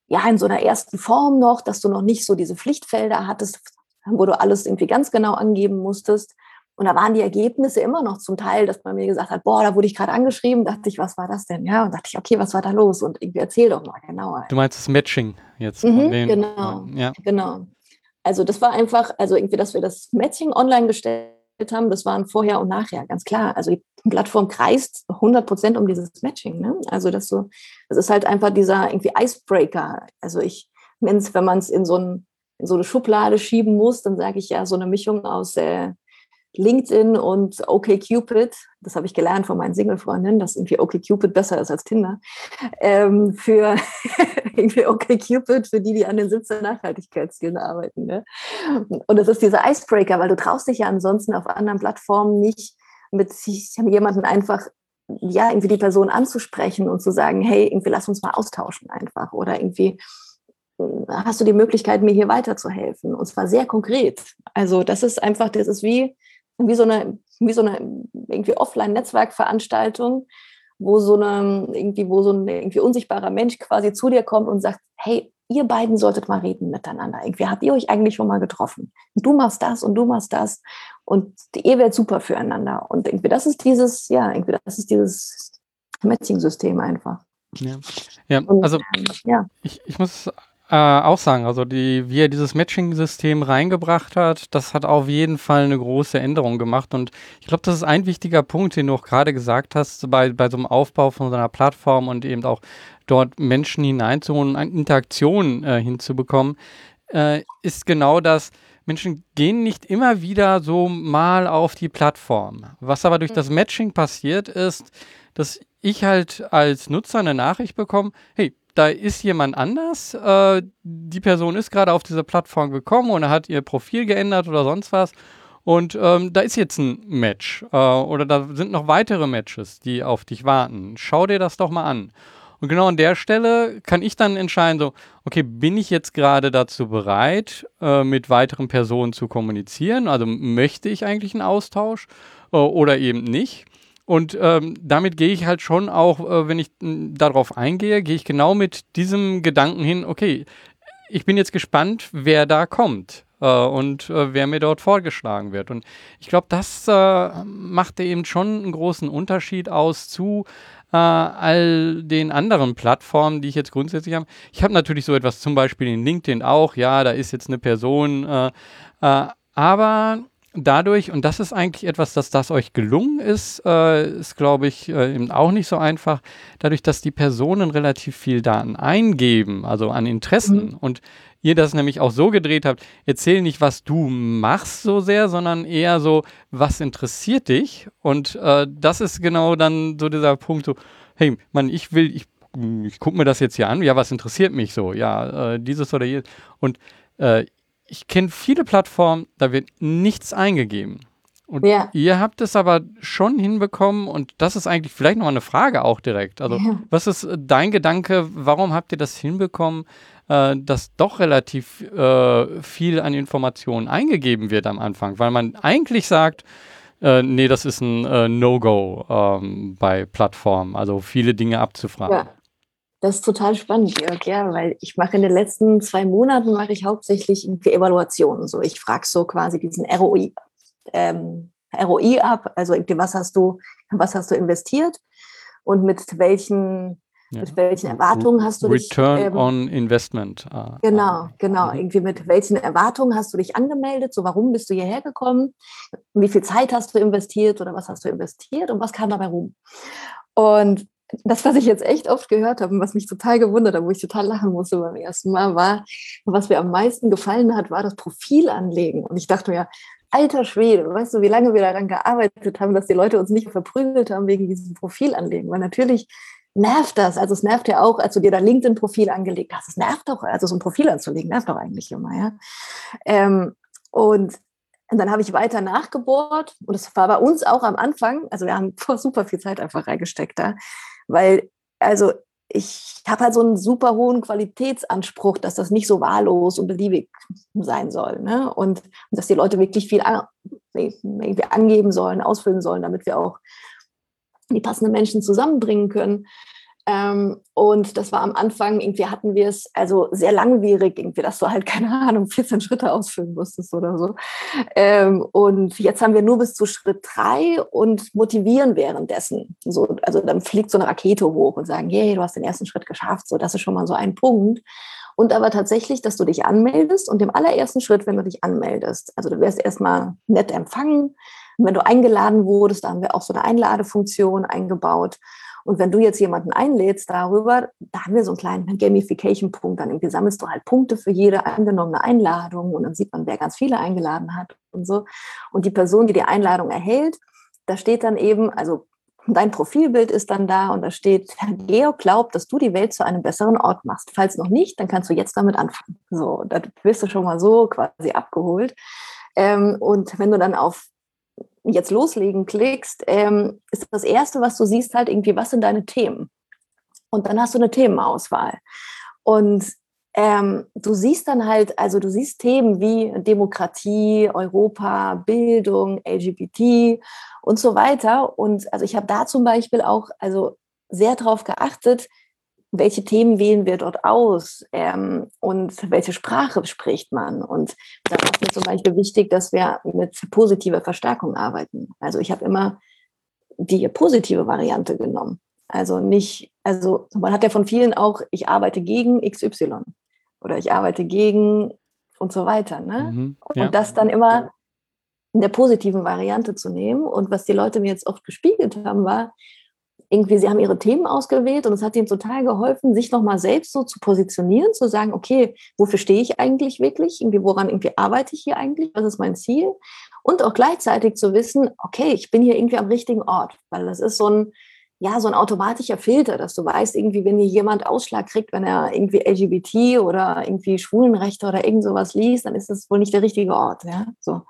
ja, in so einer ersten Form noch, dass du noch nicht so diese Pflichtfelder hattest, wo du alles irgendwie ganz genau angeben musstest. Und da waren die Ergebnisse immer noch zum Teil, dass man mir gesagt hat, boah, da wurde ich gerade angeschrieben, dachte ich, was war das denn? Ja, und dachte ich, okay, was war da los? Und irgendwie erzähl doch mal genauer. Du meinst das Matching jetzt? Mhm, den, genau, ja. genau. Also das war einfach, also irgendwie, dass wir das Matching online gestellt haben, das waren vorher und nachher, ganz klar. Also die Plattform kreist 100 Prozent um dieses Matching. Ne? Also das so, das ist halt einfach dieser irgendwie Icebreaker. Also ich nenne es, wenn man es in so ein in so eine Schublade schieben muss, dann sage ich ja so eine Mischung aus äh, LinkedIn und OkCupid, das habe ich gelernt von meinen Single-Freundinnen, dass irgendwie OkCupid besser ist als Tinder, ähm, für *laughs* irgendwie OkCupid, für die, die an den 17 Nachhaltigkeitszielen arbeiten. Ne? Und das ist dieser Icebreaker, weil du traust dich ja ansonsten auf anderen Plattformen nicht mit jemandem einfach ja, irgendwie die Person anzusprechen und zu sagen, hey, irgendwie lass uns mal austauschen einfach oder irgendwie hm, hast du die Möglichkeit, mir hier weiterzuhelfen und zwar sehr konkret. Also das ist einfach, das ist wie, wie so eine, wie so eine irgendwie Offline-Netzwerkveranstaltung, wo so eine, irgendwie, wo so ein irgendwie unsichtbarer Mensch quasi zu dir kommt und sagt, hey, ihr beiden solltet mal reden miteinander. Irgendwie habt ihr euch eigentlich schon mal getroffen? Und du machst das und du machst das. Und ihr werdet super füreinander. Und irgendwie, das ist dieses, ja, irgendwie, das ist dieses Matching-System einfach. Ja, ja also ja. Ich, ich muss äh, auch sagen. Also die, wie er dieses Matching-System reingebracht hat, das hat auf jeden Fall eine große Änderung gemacht. Und ich glaube, das ist ein wichtiger Punkt, den du auch gerade gesagt hast, bei, bei so einem Aufbau von so einer Plattform und eben auch dort Menschen hineinzuholen, Interaktionen äh, hinzubekommen, äh, ist genau das, Menschen gehen nicht immer wieder so mal auf die Plattform. Was aber durch das mhm. Matching passiert ist, dass ich halt als Nutzer eine Nachricht bekomme, hey, da ist jemand anders, äh, die Person ist gerade auf diese Plattform gekommen und hat ihr Profil geändert oder sonst was. Und ähm, da ist jetzt ein Match äh, oder da sind noch weitere Matches, die auf dich warten. Schau dir das doch mal an. Und genau an der Stelle kann ich dann entscheiden, so, okay, bin ich jetzt gerade dazu bereit, äh, mit weiteren Personen zu kommunizieren? Also möchte ich eigentlich einen Austausch äh, oder eben nicht? Und ähm, damit gehe ich halt schon auch, äh, wenn ich darauf eingehe, gehe ich genau mit diesem Gedanken hin, okay, ich bin jetzt gespannt, wer da kommt äh, und äh, wer mir dort vorgeschlagen wird. Und ich glaube, das äh, macht eben schon einen großen Unterschied aus zu äh, all den anderen Plattformen, die ich jetzt grundsätzlich habe. Ich habe natürlich so etwas zum Beispiel in LinkedIn auch, ja, da ist jetzt eine Person, äh, aber dadurch, und das ist eigentlich etwas, dass das euch gelungen ist, äh, ist, glaube ich, äh, eben auch nicht so einfach, dadurch, dass die Personen relativ viel Daten eingeben, also an Interessen mhm. und ihr das nämlich auch so gedreht habt, erzähl nicht, was du machst so sehr, sondern eher so, was interessiert dich? Und äh, das ist genau dann so dieser Punkt, so, hey, man, ich will, ich, ich gucke mir das jetzt hier an, ja, was interessiert mich so? Ja, äh, dieses oder jenes. Und äh, ich kenne viele Plattformen, da wird nichts eingegeben. Und ja. ihr habt es aber schon hinbekommen und das ist eigentlich vielleicht noch eine Frage auch direkt. Also, ja. was ist äh, dein Gedanke? Warum habt ihr das hinbekommen, äh, dass doch relativ äh, viel an Informationen eingegeben wird am Anfang? Weil man eigentlich sagt, äh, nee, das ist ein äh, No-Go ähm, bei Plattformen, also viele Dinge abzufragen. Ja. Das ist total spannend, Jörg, ja, weil ich mache in den letzten zwei Monaten mache ich hauptsächlich Evaluationen. So, ich frage so quasi diesen ROI, ähm, ROI ab, also was hast du, was hast du investiert und mit welchen ja. Mit welchen Erwartungen hast du Return dich? Return ähm, on Investment. Ah, genau, ah, genau. Mhm. Irgendwie mit welchen Erwartungen hast du dich angemeldet? So, warum bist du hierher gekommen? Wie viel Zeit hast du investiert oder was hast du investiert und was kam dabei rum? Und das, was ich jetzt echt oft gehört habe und was mich total gewundert hat, wo ich total lachen musste beim ersten Mal, war, was mir am meisten gefallen hat, war das Profil anlegen. Und ich dachte mir, alter Schwede, weißt du, wie lange wir daran gearbeitet haben, dass die Leute uns nicht verprügelt haben wegen diesem Profil anlegen. Weil natürlich nervt das. Also es nervt ja auch, als du dir dein LinkedIn-Profil angelegt hast. Es nervt auch, also so ein Profil anzulegen, nervt doch eigentlich immer, ja. Ähm, und und dann habe ich weiter nachgebohrt und es war bei uns auch am Anfang, also wir haben *laughs* super viel Zeit einfach reingesteckt da, weil also ich habe halt so einen super hohen Qualitätsanspruch, dass das nicht so wahllos und beliebig sein soll. Ne? Und, und dass die Leute wirklich viel an, angeben sollen, ausfüllen sollen, damit wir auch die passenden Menschen zusammenbringen können. Ähm, und das war am Anfang, irgendwie hatten wir es also sehr langwierig, irgendwie, dass du halt, *laughs* keine Ahnung, 14 Schritte ausfüllen musstest oder so. Ähm, und jetzt haben wir nur bis zu Schritt drei und motivieren währenddessen. So, also dann fliegt so eine Rakete hoch und sagen, hey, du hast den ersten Schritt geschafft. So, das ist schon mal so ein Punkt. Und aber tatsächlich, dass du dich anmeldest und im allerersten Schritt, wenn du dich anmeldest, also du wirst erstmal nett empfangen. Und wenn du eingeladen wurdest, da haben wir auch so eine Einladefunktion eingebaut. Und wenn du jetzt jemanden einlädst darüber, da haben wir so einen kleinen Gamification-Punkt. Dann irgendwie sammelst du halt Punkte für jede angenommene Einladung und dann sieht man, wer ganz viele eingeladen hat und so. Und die Person, die die Einladung erhält, da steht dann eben, also dein Profilbild ist dann da und da steht, *laughs* Georg glaubt, dass du die Welt zu einem besseren Ort machst. Falls noch nicht, dann kannst du jetzt damit anfangen. So, da wirst du schon mal so quasi abgeholt. Ähm, und wenn du dann auf jetzt loslegen klickst, ähm, ist das Erste, was du siehst, halt irgendwie, was sind deine Themen? Und dann hast du eine Themenauswahl. Und ähm, du siehst dann halt, also du siehst Themen wie Demokratie, Europa, Bildung, LGBT und so weiter. Und also ich habe da zum Beispiel auch also sehr darauf geachtet, welche Themen wählen wir dort aus ähm, und welche Sprache spricht man. Und da es mir zum Beispiel wichtig, dass wir mit positiver Verstärkung arbeiten. Also ich habe immer die positive Variante genommen. Also nicht, also man hat ja von vielen auch, ich arbeite gegen XY oder ich arbeite gegen und so weiter. Ne? Mhm, ja. Und das dann immer in der positiven Variante zu nehmen. Und was die Leute mir jetzt oft gespiegelt haben, war, irgendwie, sie haben ihre Themen ausgewählt und es hat ihnen total geholfen, sich nochmal selbst so zu positionieren, zu sagen, okay, wofür stehe ich eigentlich wirklich? Irgendwie, woran irgendwie arbeite ich hier eigentlich? Was ist mein Ziel? Und auch gleichzeitig zu wissen, okay, ich bin hier irgendwie am richtigen Ort, weil das ist so ein, ja, so ein automatischer Filter, dass du weißt, irgendwie, wenn hier jemand Ausschlag kriegt, wenn er irgendwie LGBT oder irgendwie Schwulenrechte oder irgend sowas liest, dann ist das wohl nicht der richtige Ort, ja, so.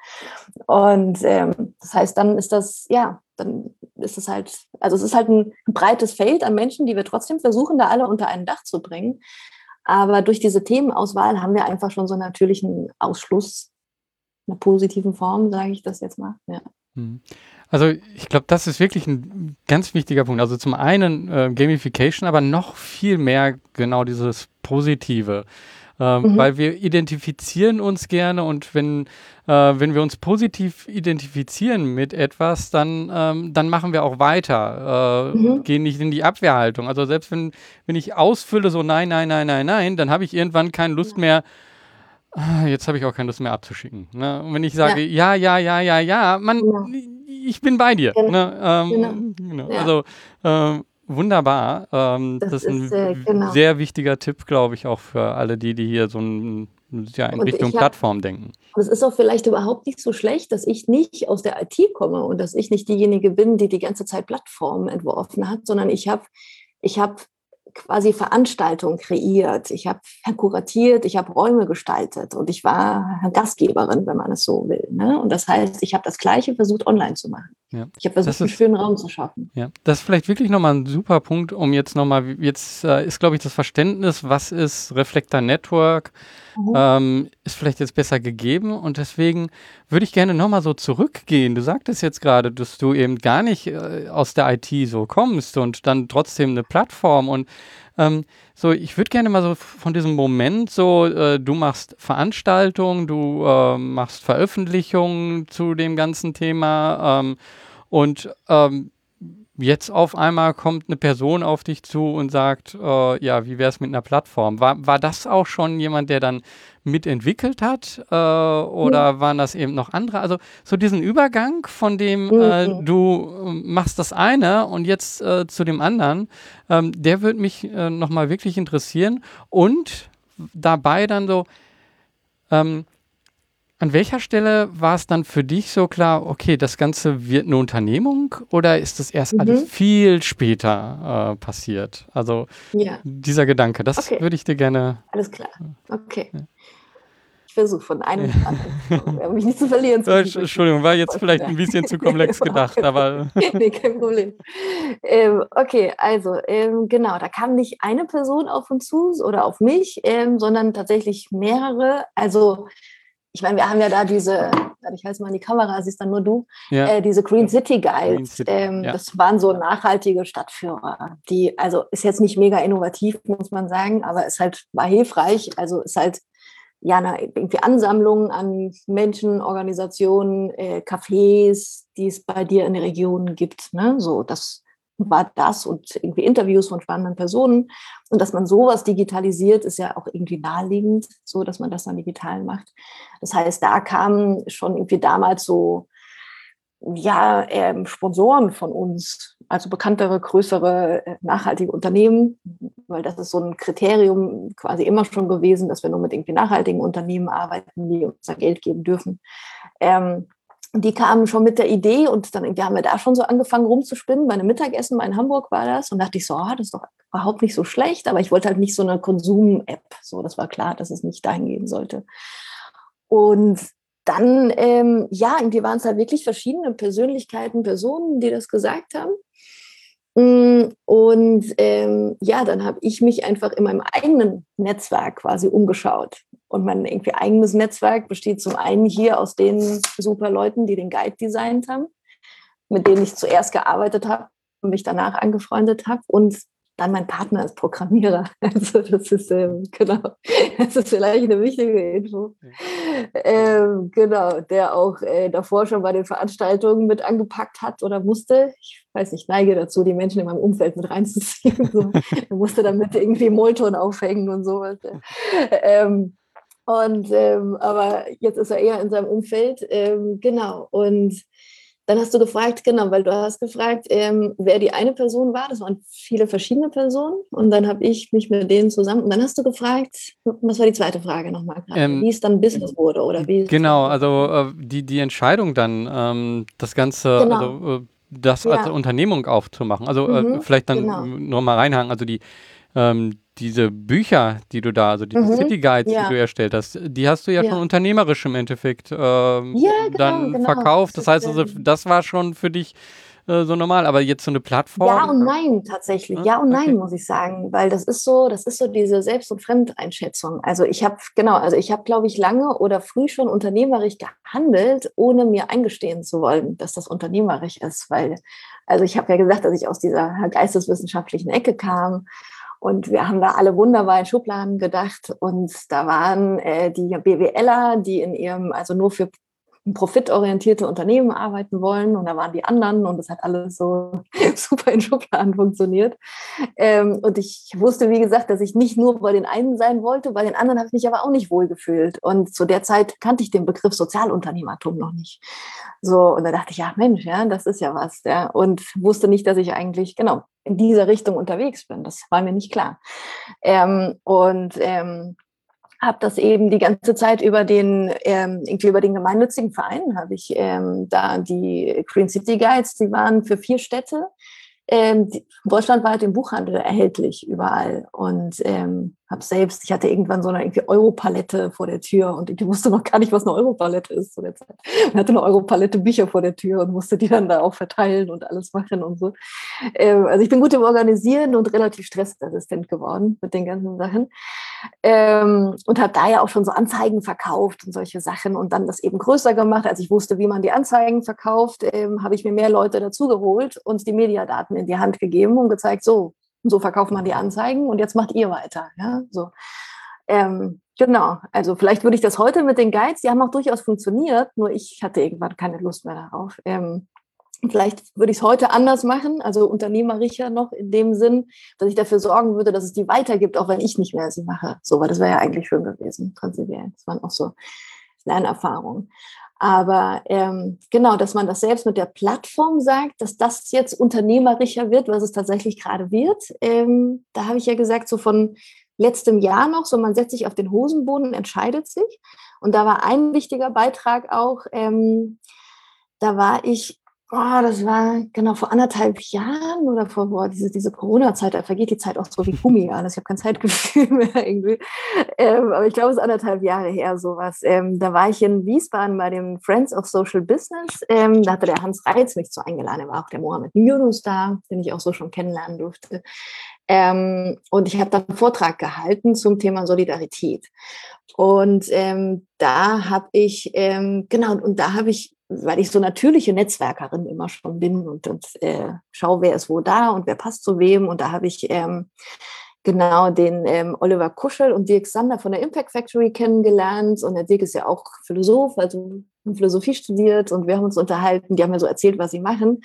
Und ähm, das heißt, dann ist das, ja, dann ist es halt, also es ist halt ein breites Feld an Menschen, die wir trotzdem versuchen, da alle unter ein Dach zu bringen. Aber durch diese Themenauswahl haben wir einfach schon so einen natürlichen Ausschluss, in einer positiven Form, sage ich das jetzt mal. Ja. Mhm. Also ich glaube, das ist wirklich ein ganz wichtiger Punkt. Also zum einen äh, Gamification, aber noch viel mehr genau dieses Positive. Äh, mhm. Weil wir identifizieren uns gerne und wenn, äh, wenn wir uns positiv identifizieren mit etwas, dann, ähm, dann machen wir auch weiter, äh, mhm. gehen nicht in die Abwehrhaltung. Also selbst wenn, wenn ich ausfülle so nein, nein, nein, nein, nein, dann habe ich irgendwann keine Lust mehr, ah, jetzt habe ich auch keine Lust mehr abzuschicken. Ne? Und wenn ich sage, ja, ja, ja, ja, ja, ja man, ja ich bin bei dir. Genau. Ne? Ähm, genau. genau. Ja. Also ähm, wunderbar. Ähm, das, das, ist ein äh, genau. sehr wichtiger Tipp, glaube ich, auch für alle die, die hier so ein, ja, in und Richtung Plattform hab, denken. Es ist auch vielleicht überhaupt nicht so schlecht, dass ich nicht aus der IT komme und dass ich nicht diejenige bin, die die ganze Zeit Plattformen entworfen hat, sondern ich habe ich hab quasi Veranstaltungen kreiert, ich habe kuratiert, ich habe Räume gestaltet und ich war Gastgeberin, wenn man es so will. Ne? Und das heißt, ich habe das Gleiche versucht, online zu machen. Ja. Ich habe versucht, ist, einen schönen Raum zu schaffen. Ja, das ist vielleicht wirklich nochmal ein super Punkt, um jetzt nochmal, jetzt äh, ist, glaube ich, das Verständnis, was ist Reflektor Network, mhm. ähm, ist vielleicht jetzt besser gegeben und deswegen würde ich gerne nochmal so zurückgehen. Du sagtest jetzt gerade, dass du eben gar nicht äh, aus der IT so kommst und dann trotzdem eine Plattform und ähm, so, ich würde gerne mal so von diesem Moment so, äh, du machst Veranstaltungen, du äh, machst Veröffentlichungen zu dem ganzen Thema ähm, und ähm, jetzt auf einmal kommt eine Person auf dich zu und sagt, äh, ja, wie wäre es mit einer Plattform? War, war das auch schon jemand, der dann mitentwickelt hat äh, oder mhm. waren das eben noch andere? Also so diesen Übergang von dem, äh, du ähm, machst das eine und jetzt äh, zu dem anderen, ähm, der würde mich äh, nochmal wirklich interessieren und dabei dann so, ähm, an welcher Stelle war es dann für dich so klar, okay, das Ganze wird eine Unternehmung oder ist das erst mhm. alles viel später äh, passiert? Also ja. dieser Gedanke, das okay. würde ich dir gerne. Alles klar. Okay. Ja. Ich versuche von einem um mich nicht zu verlieren. Zu Entschuldigung, war jetzt vielleicht ein bisschen zu komplex *laughs* gedacht, aber. *laughs* nee, kein Problem. Ähm, okay, also ähm, genau, da kam nicht eine Person auf uns zu oder auf mich, ähm, sondern tatsächlich mehrere. Also ich meine, wir haben ja da diese, ich halte mal in die Kamera, siehst dann nur du, ja. äh, diese Green City Guides. City, ähm, ja. Das waren so nachhaltige Stadtführer, die, also ist jetzt nicht mega innovativ, muss man sagen, aber ist halt, war hilfreich. Also ist halt ja eine irgendwie Ansammlung an Menschen, Organisationen, äh, Cafés, die es bei dir in der Region gibt. Ne? So, das war das und irgendwie Interviews von spannenden Personen. Und dass man sowas digitalisiert, ist ja auch irgendwie naheliegend, so dass man das dann digital macht. Das heißt, da kamen schon irgendwie damals so, ja, ähm, Sponsoren von uns, also bekanntere, größere, äh, nachhaltige Unternehmen, weil das ist so ein Kriterium quasi immer schon gewesen, dass wir nur mit irgendwie nachhaltigen Unternehmen arbeiten, die uns da Geld geben dürfen. Ähm, die kamen schon mit der Idee und dann haben wir da schon so angefangen rumzuspinnen. Bei einem Mittagessen in Hamburg war das und dachte ich so, oh, das ist doch überhaupt nicht so schlecht, aber ich wollte halt nicht so eine Konsum-App. So, das war klar, dass es nicht dahin gehen sollte. Und dann, ähm, ja, irgendwie waren es halt wirklich verschiedene Persönlichkeiten, Personen, die das gesagt haben. Mm, und ähm, ja, dann habe ich mich einfach in meinem eigenen Netzwerk quasi umgeschaut. Und mein irgendwie eigenes Netzwerk besteht zum einen hier aus den super Leuten, die den Guide designt haben, mit denen ich zuerst gearbeitet habe und mich danach angefreundet habe. Und dann mein Partner ist Programmierer. *laughs* Also das ist ähm, genau, das ist vielleicht eine wichtige Info. Ähm, genau, der auch äh, davor schon bei den Veranstaltungen mit angepackt hat oder musste. Ich weiß nicht, neige dazu, die Menschen in meinem Umfeld mit reinzuziehen. *laughs* So. Er musste damit irgendwie Molton aufhängen und sowas. *laughs* Ähm, und ähm, aber jetzt ist er eher in seinem Umfeld, ähm, genau. Und dann hast du gefragt, genau, weil du hast gefragt, ähm, wer die eine Person war. Das waren viele verschiedene Personen. Und dann habe ich mich mit denen zusammen. Und dann hast du gefragt, was war die zweite Frage nochmal? Ähm, wie es dann Business wurde oder wie? Genau, also äh, die, die Entscheidung dann, ähm, das Ganze, genau. also, äh, das ja. als Unternehmung aufzumachen. Also äh, mhm, äh, vielleicht dann genau. nur mal reinhaken. Also die ähm, diese Bücher, die du da, also die mhm, City Guides, ja. die du erstellt hast, die hast du ja, ja. schon unternehmerisch im Endeffekt ja, genau, dann genau. verkauft. Das, heißt, also, das war schon für dich äh, so normal, aber jetzt so eine Plattform. Ja und nein, tatsächlich. Ja und nein, okay. muss ich sagen, weil das ist so, das ist so diese Selbst- und Fremdeinschätzung. Also ich habe, genau, also ich habe, glaube ich, lange oder früh schon unternehmerisch gehandelt, ohne mir eingestehen zu wollen, dass das unternehmerisch ist, weil, also ich habe ja gesagt, dass ich aus dieser geisteswissenschaftlichen Ecke kam und wir haben da alle wunderbar in Schubladen gedacht. Und da waren äh, die BWLer, die in ihrem, also nur für profitorientierte Unternehmen arbeiten wollen und da waren die anderen und das hat alles so *laughs* super in Schubladen funktioniert. Ähm, und ich wusste, wie gesagt, dass ich nicht nur bei den einen sein wollte, bei den anderen habe ich mich aber auch nicht wohl gefühlt. Und zu der Zeit kannte ich den Begriff Sozialunternehmertum noch nicht. So, und da dachte ich, ja Mensch, ja, das ist ja was, ja. Und wusste nicht, dass ich eigentlich, genau, in dieser Richtung unterwegs bin. Das war mir nicht klar. Ähm, und ähm, habe das eben die ganze Zeit über den ähm, irgendwie über den gemeinnützigen Verein habe ich ähm, da die Green City Guides, die waren für vier Städte. Ähm, deutschlandweit im Buchhandel erhältlich überall. Und ähm, habe selbst, ich hatte irgendwann so eine irgendwie Europalette vor der Tür und ich wusste noch gar nicht, was eine Europalette ist zu der Zeit. Ich hatte eine Europalette Bücher vor der Tür und musste die dann da auch verteilen und alles machen und so. Ähm, also ich bin gut im Organisieren und relativ stressresistent geworden mit den ganzen Sachen ähm, und habe da ja auch schon so Anzeigen verkauft und solche Sachen und dann das eben größer gemacht. Als ich wusste, wie man die Anzeigen verkauft, ähm, habe ich mir mehr Leute dazugeholt und die Mediadaten in die Hand gegeben und gezeigt, so, so verkauft man die Anzeigen und jetzt macht ihr weiter. Ja, so. Ähm, genau, also vielleicht würde ich das heute mit den Guides, die haben auch durchaus funktioniert, nur ich hatte irgendwann keine Lust mehr darauf. Ähm, Vielleicht würde ich es heute anders machen, also unternehmerischer noch in dem Sinn, dass ich dafür sorgen würde, dass es die weitergibt, auch wenn ich nicht mehr sie mache. So, weil das wäre ja eigentlich schön gewesen, prinzipiell. Das waren auch so Lernerfahrungen. Aber ähm, genau, dass man das selbst mit der Plattform sagt, dass das jetzt unternehmerischer wird, was es tatsächlich gerade wird. Ähm, da habe ich ja gesagt, so von letztem Jahr noch, so man setzt sich auf den Hosenboden, entscheidet sich. Und da war ein wichtiger Beitrag auch, ähm, da war ich Oh, das war genau vor anderthalb Jahren oder vor boah, diese, diese Corona-Zeit, da vergeht die Zeit auch so wie Gummi alles. Ich habe kein Zeitgefühl *laughs* mehr irgendwie. Ähm, aber ich glaube, es ist anderthalb Jahre her sowas. Ähm, da war ich in Wiesbaden bei dem Friends of Social Business. Ähm, da hatte der Hans Reitz mich zu eingeladen. Er war auch der Mohammed Yunus da, den ich auch so schon kennenlernen durfte. Ähm, und ich habe da einen Vortrag gehalten zum Thema Solidarität. Und ähm, da habe ich, ähm, genau, und da habe ich weil ich so natürliche Netzwerkerin immer schon bin und, und äh, schaue, wer ist wo da und wer passt zu wem. Und da habe ich ähm, genau den ähm, Oliver Kuschel und Dirk Sander von der Impact Factory kennengelernt. Und der Dirk ist ja auch Philosoph, also Philosophie studiert und wir haben uns unterhalten. Die haben mir so erzählt, was sie machen.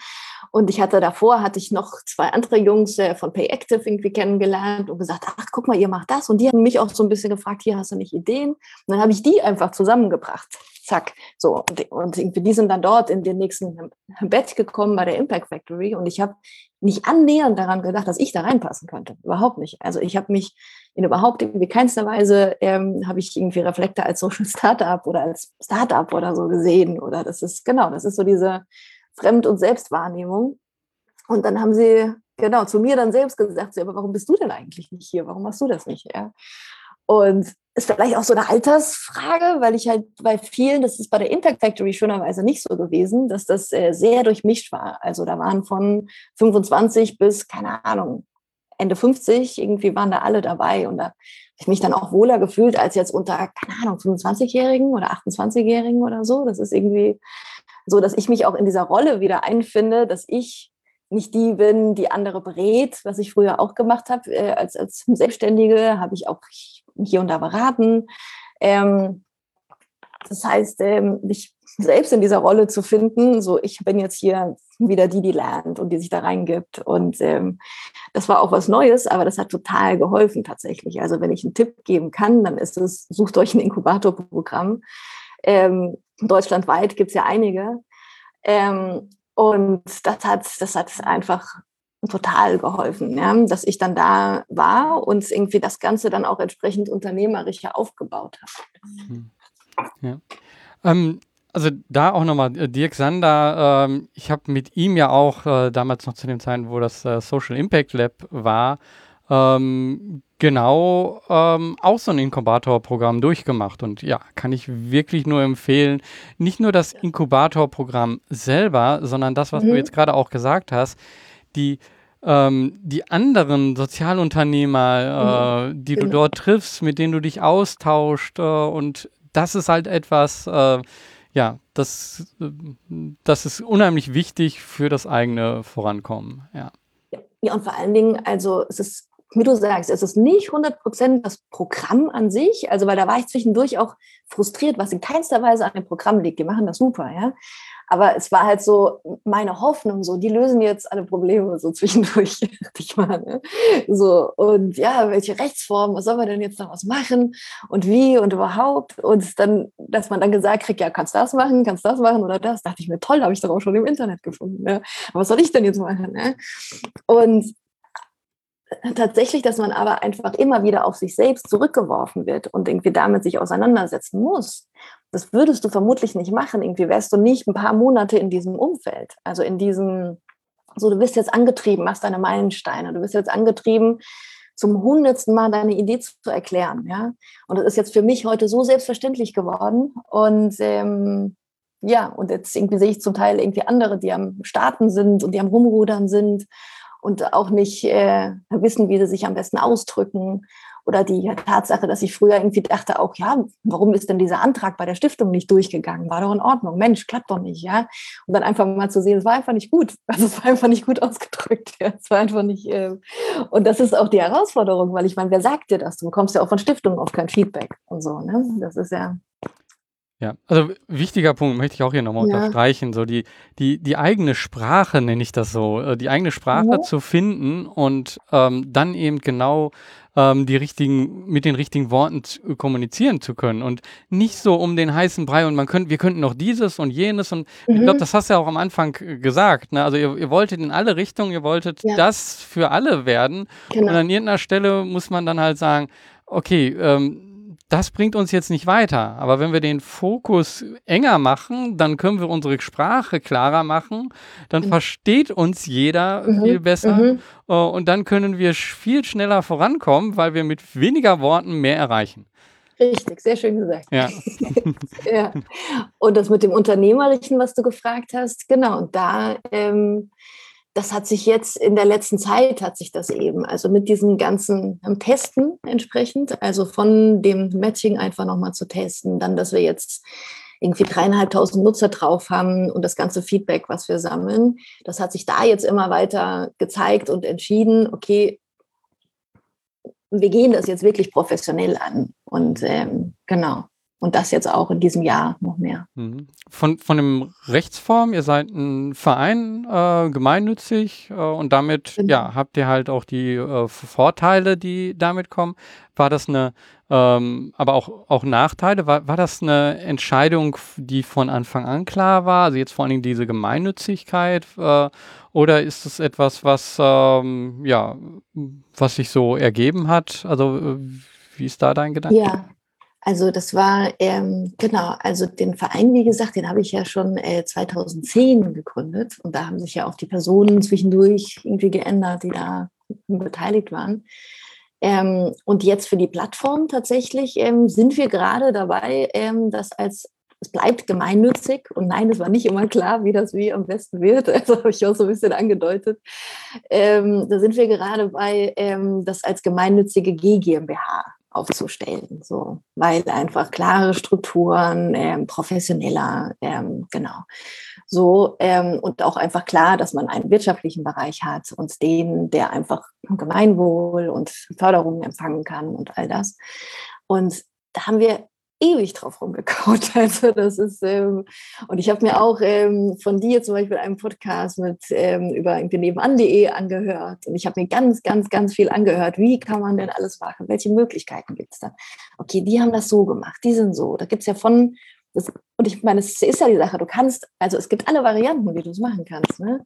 Und ich hatte davor, hatte ich noch zwei andere Jungs äh, von Pay Active irgendwie kennengelernt und gesagt, ach, guck mal, ihr macht das. Und die haben mich auch so ein bisschen gefragt, hier hast du nicht Ideen? Und dann habe ich die einfach zusammengebracht zack. So, und, und irgendwie die sind dann dort in den nächsten Bett gekommen bei der Impact Factory und ich habe nicht annähernd daran gedacht, dass ich da reinpassen könnte. Überhaupt nicht. Also ich habe mich in überhaupt irgendwie keinster Weise, ähm, habe ich irgendwie Reflektor als Social *laughs* Startup oder als Startup oder so gesehen. Oder das ist, genau, das ist so diese Fremd- und Selbstwahrnehmung. Und dann haben sie, genau, zu mir dann selbst gesagt, so, aber warum bist du denn eigentlich nicht hier? Warum machst du das nicht? Ja? Und ist vielleicht auch so eine Altersfrage, weil ich halt bei vielen, das ist bei der Impact Factory schönerweise nicht so gewesen, dass das äh, sehr durchmischt war. Also da waren von 25 bis, keine Ahnung, Ende 50, irgendwie waren da alle dabei. Und da habe ich mich dann auch wohler gefühlt als jetzt unter, keine Ahnung, 25-Jährigen oder 28-Jährigen oder so. Das ist irgendwie so, dass ich mich auch in dieser Rolle wieder einfinde, dass ich nicht die bin, die andere berät, was ich früher auch gemacht habe. Äh, als, als Selbstständige habe ich auch hier und da beraten. Ähm, das heißt, ähm, mich selbst in dieser Rolle zu finden, so ich bin jetzt hier wieder die, die lernt und die sich da reingibt. Und ähm, das war auch was Neues, aber das hat total geholfen tatsächlich. Also wenn ich einen Tipp geben kann, dann ist es, sucht euch ein Inkubatorprogramm. Ähm, deutschlandweit gibt es ja einige. Ähm, und das hat, das hat einfach total geholfen, ja, dass ich dann da war und irgendwie das Ganze dann auch entsprechend unternehmerischer aufgebaut habe. Hm. Ja. Ähm, also da auch nochmal, äh, Dirk Sander, ähm, ich habe mit ihm ja auch äh, damals noch zu den Zeiten, wo das äh, Social Impact Lab war, ähm, genau ähm, auch so ein Inkubatorprogramm durchgemacht. Und ja, kann ich wirklich nur empfehlen, nicht nur das Inkubatorprogramm selber, sondern das, was mhm. du jetzt gerade auch gesagt hast, die ähm, die anderen Sozialunternehmer, äh, mhm. die genau. du dort triffst, mit denen du dich austauscht. Äh, und das ist halt etwas, äh, ja, das, das ist unheimlich wichtig für das eigene Vorankommen. Ja. Ja, und vor allen Dingen, also es ist wie du sagst, es ist nicht 100% das Programm an sich, also weil da war ich zwischendurch auch frustriert, was in keinster Weise an dem Programm liegt. Die machen das super, ja. Aber es war halt so meine Hoffnung, so, die lösen jetzt alle Probleme so zwischendurch, *laughs* ich mal, ne? So, und ja, welche Rechtsform, was soll man denn jetzt daraus machen und wie und überhaupt? Und dann, dass man dann gesagt kriegt, ja, kannst das machen, kannst das machen oder das, dachte ich mir, toll, habe ich doch auch schon im Internet gefunden. Ne? Aber was soll ich denn jetzt machen? Ne? Und tatsächlich, dass man aber einfach immer wieder auf sich selbst zurückgeworfen wird und irgendwie damit sich auseinandersetzen muss. Das würdest du vermutlich nicht machen. Irgendwie wärst du nicht ein paar Monate in diesem Umfeld, also in diesem, so du bist jetzt angetrieben, machst deine Meilensteine, du bist jetzt angetrieben, zum hundertsten Mal deine Idee zu erklären, ja. Und das ist jetzt für mich heute so selbstverständlich geworden und ähm, ja, und jetzt irgendwie sehe ich zum Teil irgendwie andere, die am Starten sind und die am Rumrudern sind und auch nicht äh, wissen, wie sie sich am besten ausdrücken. Oder die Tatsache, dass ich früher irgendwie dachte, auch ja, warum ist denn dieser Antrag bei der Stiftung nicht durchgegangen? War doch in Ordnung. Mensch, klappt doch nicht, ja. Und dann einfach mal zu sehen, es war einfach nicht gut. *laughs* Also es war einfach nicht gut ausgedrückt. Ja. Es war einfach nicht. Äh und das ist auch die Herausforderung, weil ich meine, wer sagt dir das? Du bekommst ja auch von Stiftungen oft kein Feedback und so. Ne? Das ist ja Ja, also wichtiger Punkt möchte ich auch hier nochmal Ja. unterstreichen, so die, die, die eigene Sprache nenne ich das so, äh, die eigene Sprache Mhm. zu finden und ähm, dann eben genau ähm, die richtigen, mit den richtigen Worten zu, kommunizieren zu können und nicht so um den heißen Brei und man könnte, wir könnten noch dieses und jenes und ich glaube, Mhm. das hast du ja auch am Anfang äh, gesagt, ne? Also ihr, ihr wolltet in alle Richtungen, ihr wolltet Ja. das für alle werden und Genau. an irgendeiner Stelle muss man dann halt sagen, okay, ähm, das bringt uns jetzt nicht weiter. Aber wenn wir den Fokus enger machen, dann können wir unsere Sprache klarer machen. Dann Mhm. versteht uns jeder Mhm, viel besser. Mhm. äh, Und dann können wir viel schneller vorankommen, weil wir mit weniger Worten mehr erreichen. Richtig, sehr schön gesagt. Ja. *laughs* Ja. Und das mit dem Unternehmerischen, was du gefragt hast, genau, da, ähm, das hat sich jetzt in der letzten Zeit, hat sich das eben, also mit diesem ganzen am Testen entsprechend, also von dem Matching einfach nochmal zu testen, dann, dass wir jetzt irgendwie dreieinhalbtausend Nutzer drauf haben und das ganze Feedback, was wir sammeln, das hat sich da jetzt immer weiter gezeigt und entschieden, okay, wir gehen das jetzt wirklich professionell an. Und ähm, genau. Und das jetzt auch in diesem Jahr noch mehr. Mhm. Von, von dem Rechtsform, ihr seid ein Verein, äh, gemeinnützig äh, und damit Genau. ja, habt ihr halt auch die äh, Vorteile, die damit kommen. War das eine, ähm, aber auch, auch Nachteile? War, war das eine Entscheidung, die von Anfang an klar war? Also jetzt vor allen Dingen diese Gemeinnützigkeit äh, oder ist es etwas, was, ähm, ja, was sich so ergeben hat? Also äh, wie ist da dein Gedanke? Ja, also das war, ähm, genau, also den Verein, wie gesagt, den habe ich ja schon äh, 2010 gegründet. Und da haben sich ja auch die Personen zwischendurch irgendwie geändert, die da beteiligt waren. Ähm, und jetzt für die Plattform tatsächlich ähm, sind wir gerade dabei, ähm, das als es bleibt gemeinnützig und nein, es war nicht immer klar, wie das wie am besten wird. *laughs* Also habe ich auch so ein bisschen angedeutet. Ähm, da sind wir gerade bei, ähm, das als gemeinnützige GmbH aufzustellen, so, weil einfach klare Strukturen, ähm, professioneller, ähm, genau, so ähm, und auch einfach klar, dass man einen wirtschaftlichen Bereich hat und den, der einfach Gemeinwohl und Förderungen empfangen kann und all das. Und da haben wir ewig drauf rumgekaut. *laughs* Also das ist, ähm, und ich habe mir auch ähm, von dir zum Beispiel einen Podcast mit ähm, über nebenan.de angehört. Und ich habe mir ganz, ganz, ganz viel angehört. Wie kann man denn alles machen? Welche Möglichkeiten gibt es da? Okay, die haben das so gemacht, die sind so. Da gibt es ja von, das, und ich meine, es ist ja die Sache, du kannst, also es gibt alle Varianten, wie du es machen kannst. Ne?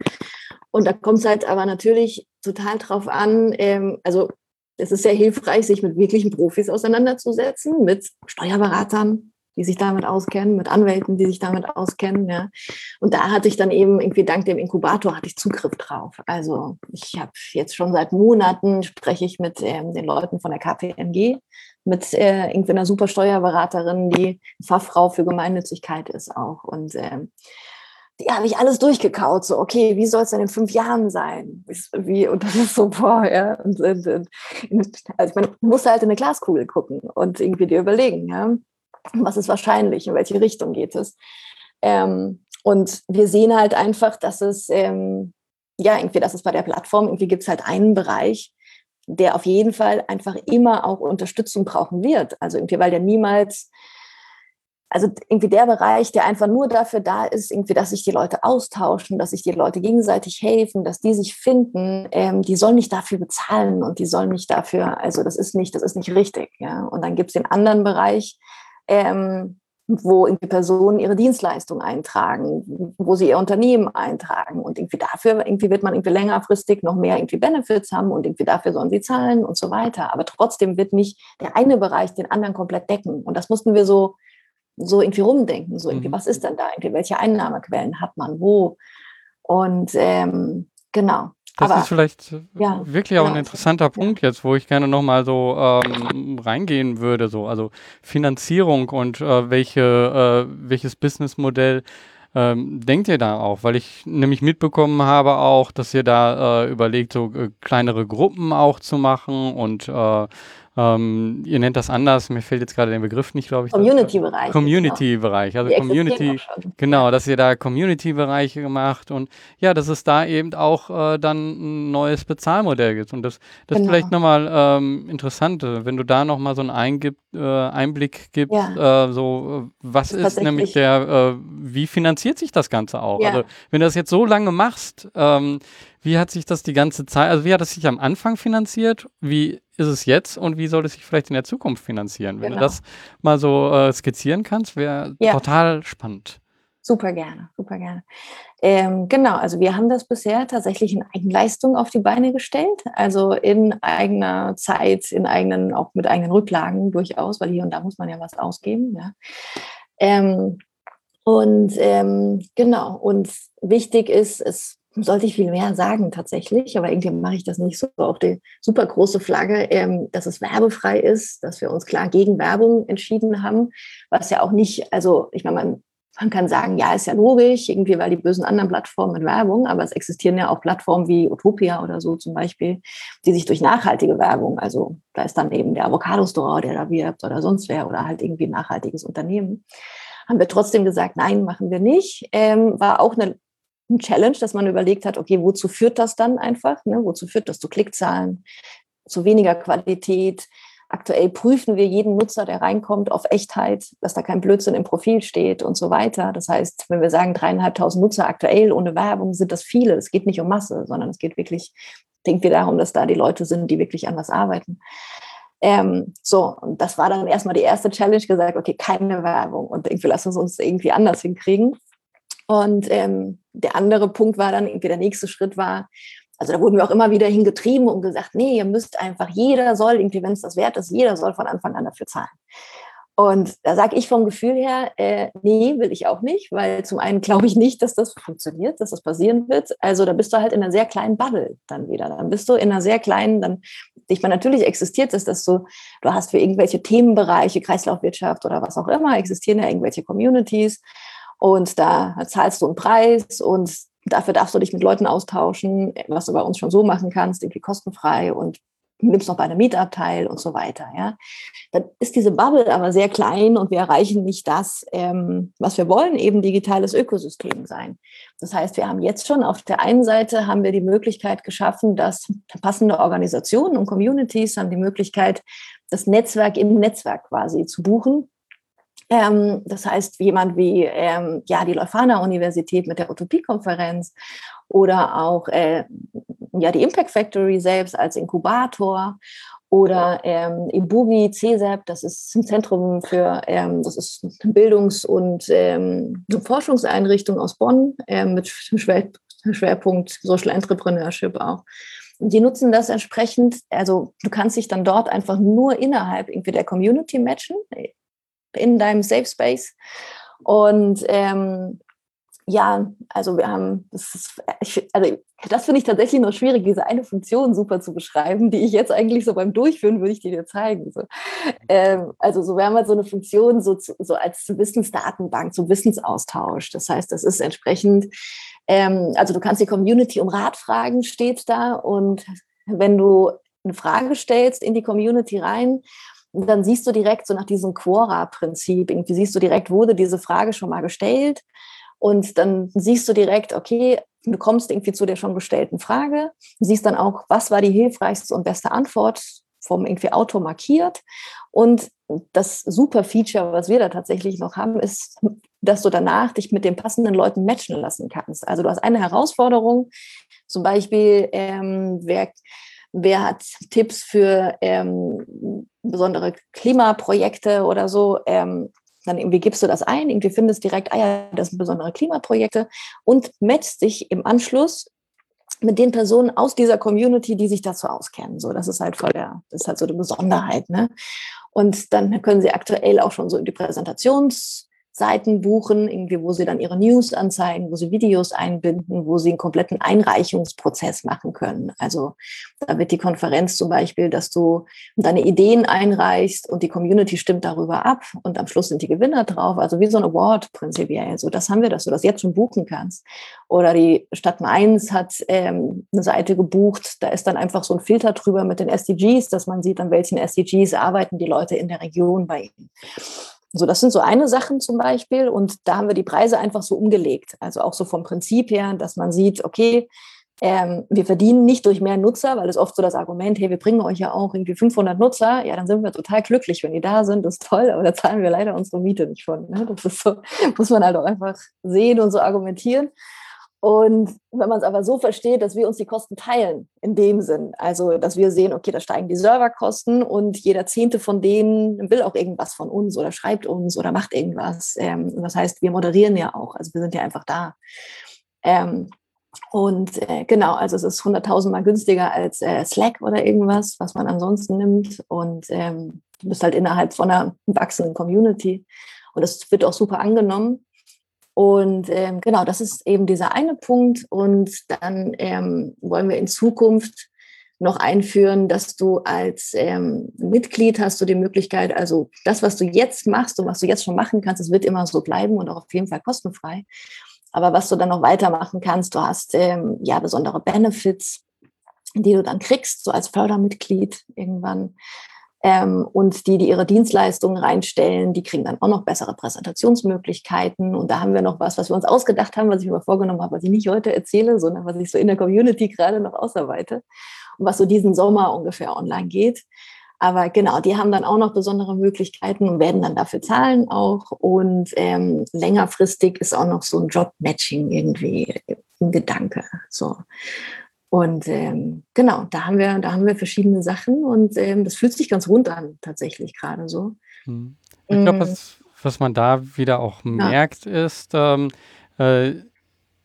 Und da kommt es halt aber natürlich total drauf an, ähm, also es ist sehr hilfreich, sich mit wirklichen Profis auseinanderzusetzen, mit Steuerberatern, die sich damit auskennen, mit Anwälten, die sich damit auskennen. Ja. Und da hatte ich dann eben irgendwie dank dem Inkubator hatte ich Zugriff drauf. Also ich habe jetzt schon seit Monaten spreche ich mit ähm, den Leuten von der KPMG, mit äh, irgendwie einer super Steuerberaterin, die Fachfrau für Gemeinnützigkeit ist auch. Und ähm, die habe ich alles durchgekaut. So, okay, wie soll es denn in fünf Jahren sein? Wie, und das ist so, boah, ja. Und, und, und, also man muss halt in eine Glaskugel gucken und irgendwie dir überlegen, ja, was ist wahrscheinlich, in welche Richtung geht es. Ähm, und wir sehen halt einfach, dass es, ähm, ja, irgendwie, dass es bei der Plattform, irgendwie gibt es halt einen Bereich, der auf jeden Fall einfach immer auch Unterstützung brauchen wird. Also irgendwie, weil der niemals also irgendwie der Bereich, der einfach nur dafür da ist, irgendwie, dass sich die Leute austauschen, dass sich die Leute gegenseitig helfen, dass die sich finden, ähm, die sollen nicht dafür bezahlen und die sollen nicht dafür, also das ist nicht, das ist nicht richtig, ja. Und dann gibt es den anderen Bereich, ähm, wo irgendwie Personen ihre Dienstleistung eintragen, wo sie ihr Unternehmen eintragen und irgendwie dafür, irgendwie wird man irgendwie längerfristig noch mehr irgendwie Benefits haben und irgendwie dafür sollen sie zahlen und so weiter. Aber trotzdem wird nicht der eine Bereich den anderen komplett decken. Und das mussten wir so so irgendwie rumdenken, so irgendwie, Mhm. was ist denn da irgendwie, welche Einnahmequellen hat man, wo? Und ähm, genau. Das Aber ist vielleicht ja, wirklich auch ein genau. interessanter Punkt jetzt, wo ich gerne nochmal so ähm, reingehen würde. So. Also Finanzierung und äh, welche, äh, welches Businessmodell ähm, denkt ihr da auch? Weil ich nämlich mitbekommen habe auch, dass ihr da äh, überlegt, so äh, kleinere Gruppen auch zu machen und äh, ähm, ihr nennt das anders, mir fällt jetzt gerade der Begriff nicht, glaube ich. Community-Bereich. Community-Bereich, also Community, genau, dass ihr da Community-Bereiche gemacht und ja, dass es da eben auch äh, dann ein neues Bezahlmodell gibt. Und das, das genau. ist vielleicht nochmal ähm, interessant, wenn du da nochmal so einen Eingib, äh, Einblick gibst, ja. äh, so äh, was ist, ist nämlich der, äh, wie finanziert sich das Ganze auch? Ja. Also wenn du das jetzt so lange machst, ähm, wie hat sich das die ganze Zeit, also wie hat es sich am Anfang finanziert? Wie ist es jetzt und wie soll es sich vielleicht in der Zukunft finanzieren? Wenn genau. du das mal so äh, skizzieren kannst, wäre ja. total spannend. Super gerne, super gerne. Ähm, genau, also wir haben das bisher tatsächlich in Eigenleistung auf die Beine gestellt, also in eigener Zeit, in eigenen, auch mit eigenen Rücklagen durchaus, weil hier und da muss man ja was ausgeben. Ja. Ähm, und ähm, genau, und wichtig ist, es sollte ich viel mehr sagen tatsächlich, aber irgendwie mache ich das nicht so auf die super große Flagge, ähm, dass es werbefrei ist, dass wir uns klar gegen Werbung entschieden haben, was ja auch nicht, also ich meine, man, man kann sagen, ja, ist ja logisch, irgendwie, weil die bösen anderen Plattformen mit Werbung, aber es existieren ja auch Plattformen wie Utopia oder so zum Beispiel, die sich durch nachhaltige Werbung, also da ist dann eben der Avocado-Store, der da wirbt oder sonst wer oder halt irgendwie ein nachhaltiges Unternehmen haben wir trotzdem gesagt, nein, machen wir nicht. Ähm, war auch eine ein Challenge, dass man überlegt hat, okay, wozu führt das dann einfach? Ne? Wozu führt das zu Klickzahlen, zu weniger Qualität? Aktuell prüfen wir jeden Nutzer, der reinkommt, auf Echtheit, dass da kein Blödsinn im Profil steht und so weiter. Das heißt, wenn wir sagen dreieinhalbtausend Nutzer aktuell ohne Werbung, sind das viele. Es geht nicht um Masse, sondern es geht wirklich, denken wir darum, dass da die Leute sind, die wirklich an was arbeiten. Ähm, so, und das war dann erstmal die erste Challenge, gesagt, okay, keine Werbung und irgendwie lassen wir uns irgendwie anders hinkriegen. Und ähm, der andere Punkt war dann, irgendwie der nächste Schritt war, also da wurden wir auch immer wieder hingetrieben und gesagt, nee, ihr müsst einfach, jeder soll, irgendwie, wenn es das wert ist, jeder soll von Anfang an dafür zahlen. Und da sage ich vom Gefühl her, äh, nee, will ich auch nicht, weil zum einen glaube ich nicht, dass das funktioniert, dass das passieren wird. Also da bist du halt in einer sehr kleinen Bubble dann wieder. Dann bist du in einer sehr kleinen, dann, ich meine, natürlich existiert es, dass du, du hast für irgendwelche Themenbereiche, Kreislaufwirtschaft oder was auch immer, existieren ja irgendwelche Communities. Und da zahlst du einen Preis und dafür darfst du dich mit Leuten austauschen, was du bei uns schon so machen kannst, irgendwie kostenfrei und nimmst noch bei einem Meetup teil und so weiter. Ja. Dann ist diese Bubble aber sehr klein und wir erreichen nicht das, ähm, was wir wollen, eben digitales Ökosystem sein. Das heißt, wir haben jetzt schon auf der einen Seite haben wir die Möglichkeit geschaffen, dass passende Organisationen und Communities haben die Möglichkeit, das Netzwerk im Netzwerk quasi zu buchen ähm, das heißt, jemand wie ähm, ja, die Leuphana Universität mit der Utopie-Konferenz oder auch äh, ja, die Impact Factory selbst als Inkubator oder ähm, Ibugi CESEP, das ist ein Zentrum für, ähm, das ist eine Bildungs- und ähm, Forschungseinrichtung aus Bonn ähm, mit Schwer Schwerpunkt Social Entrepreneurship auch. Und die nutzen das entsprechend, also du kannst dich dann dort einfach nur innerhalb irgendwie der Community matchen, in deinem Safe Space. Und ähm, ja, also wir haben, das ist, ich, also das finde ich tatsächlich noch schwierig, diese eine Funktion super zu beschreiben, die ich jetzt eigentlich so beim Durchführen würde ich dir zeigen. So. Ähm, also so wir haben halt so eine Funktion so, so als Wissensdatenbank, so Wissensaustausch. Das heißt, das ist entsprechend, ähm, also du kannst die Community um Rat fragen, steht da und wenn du eine Frage stellst in die Community rein, und dann siehst du direkt so nach diesem Quora-Prinzip, irgendwie siehst du direkt, wurde diese Frage schon mal gestellt. Und dann siehst du direkt, okay, du kommst irgendwie zu der schon gestellten Frage, siehst dann auch, was war die hilfreichste und beste Antwort vom irgendwie Autor markiert. Und das super Feature, was wir da tatsächlich noch haben, ist, dass du danach dich mit den passenden Leuten matchen lassen kannst. Also du hast eine Herausforderung, zum Beispiel, ähm, wer wer hat Tipps für ähm, besondere Klimaprojekte oder so. Ähm, dann irgendwie gibst du das ein, irgendwie findest direkt, ah ja, das sind besondere Klimaprojekte und matchst dich im Anschluss mit den Personen aus dieser Community, die sich dazu auskennen. So, das ist halt voll der, das ist halt so eine Besonderheit, ne? Und dann können sie aktuell auch schon so in die Präsentations Seiten buchen, irgendwie, wo sie dann ihre News anzeigen, wo sie Videos einbinden, wo sie einen kompletten Einreichungsprozess machen können. Also da wird die Konferenz zum Beispiel, dass du deine Ideen einreichst und die Community stimmt darüber ab und am Schluss sind die Gewinner drauf. Also wie so ein Award prinzipiell. So das haben wir, dass du das jetzt schon buchen kannst. Oder die Stadt Mainz hat ähm, eine Seite gebucht, da ist dann einfach so ein Filter drüber mit den SDGs, dass man sieht, an welchen SDGs arbeiten die Leute in der Region bei ihnen. So, das sind so eine Sachen zum Beispiel. Und da haben wir die Preise einfach so umgelegt. Also auch so vom Prinzip her, dass man sieht, okay, ähm, wir verdienen nicht durch mehr Nutzer, weil es oft so das Argument, hey, wir bringen euch ja auch irgendwie 500 Nutzer. Ja, dann sind wir total glücklich, wenn die da sind. Das ist toll, aber da zahlen wir leider unsere Miete nicht von. Ne? Das ist so, *laughs* muss man halt auch einfach sehen und so argumentieren. Und wenn man es aber so versteht, dass wir uns die Kosten teilen, in dem Sinn, also dass wir sehen, okay, da steigen die Serverkosten und jeder Zehnte von denen will auch irgendwas von uns oder schreibt uns oder macht irgendwas. Ähm, das heißt, wir moderieren ja auch, also wir sind ja einfach da. Ähm, und äh, genau, also es ist 100.000 Mal günstiger als äh, Slack oder irgendwas, was man ansonsten nimmt. Und ähm, du bist halt innerhalb von einer wachsenden Community. Und es wird auch super angenommen. Und ähm, genau, das ist eben dieser eine Punkt. Und dann ähm, wollen wir in Zukunft noch einführen, dass du als ähm, Mitglied hast du die Möglichkeit, also das, was du jetzt machst und was du jetzt schon machen kannst, es wird immer so bleiben und auch auf jeden Fall kostenfrei. Aber was du dann noch weitermachen kannst, du hast ähm, ja besondere Benefits, die du dann kriegst, so als Fördermitglied irgendwann. Ähm, und die, die ihre Dienstleistungen reinstellen, die kriegen dann auch noch bessere Präsentationsmöglichkeiten. Und da haben wir noch was, was wir uns ausgedacht haben, was ich mir vorgenommen habe, was ich nicht heute erzähle, sondern was ich so in der Community gerade noch ausarbeite und was so diesen Sommer ungefähr online geht. Aber genau, die haben dann auch noch besondere Möglichkeiten und werden dann dafür zahlen auch. Und ähm, längerfristig ist auch noch so ein Job-Matching irgendwie im Gedanke. So. Und ähm, genau, da haben wir, da haben wir verschiedene Sachen und ähm, das fühlt sich ganz rund an, tatsächlich gerade so. Hm. Ich glaube, mm. was, was man da wieder auch ja. merkt, ist, ähm, äh,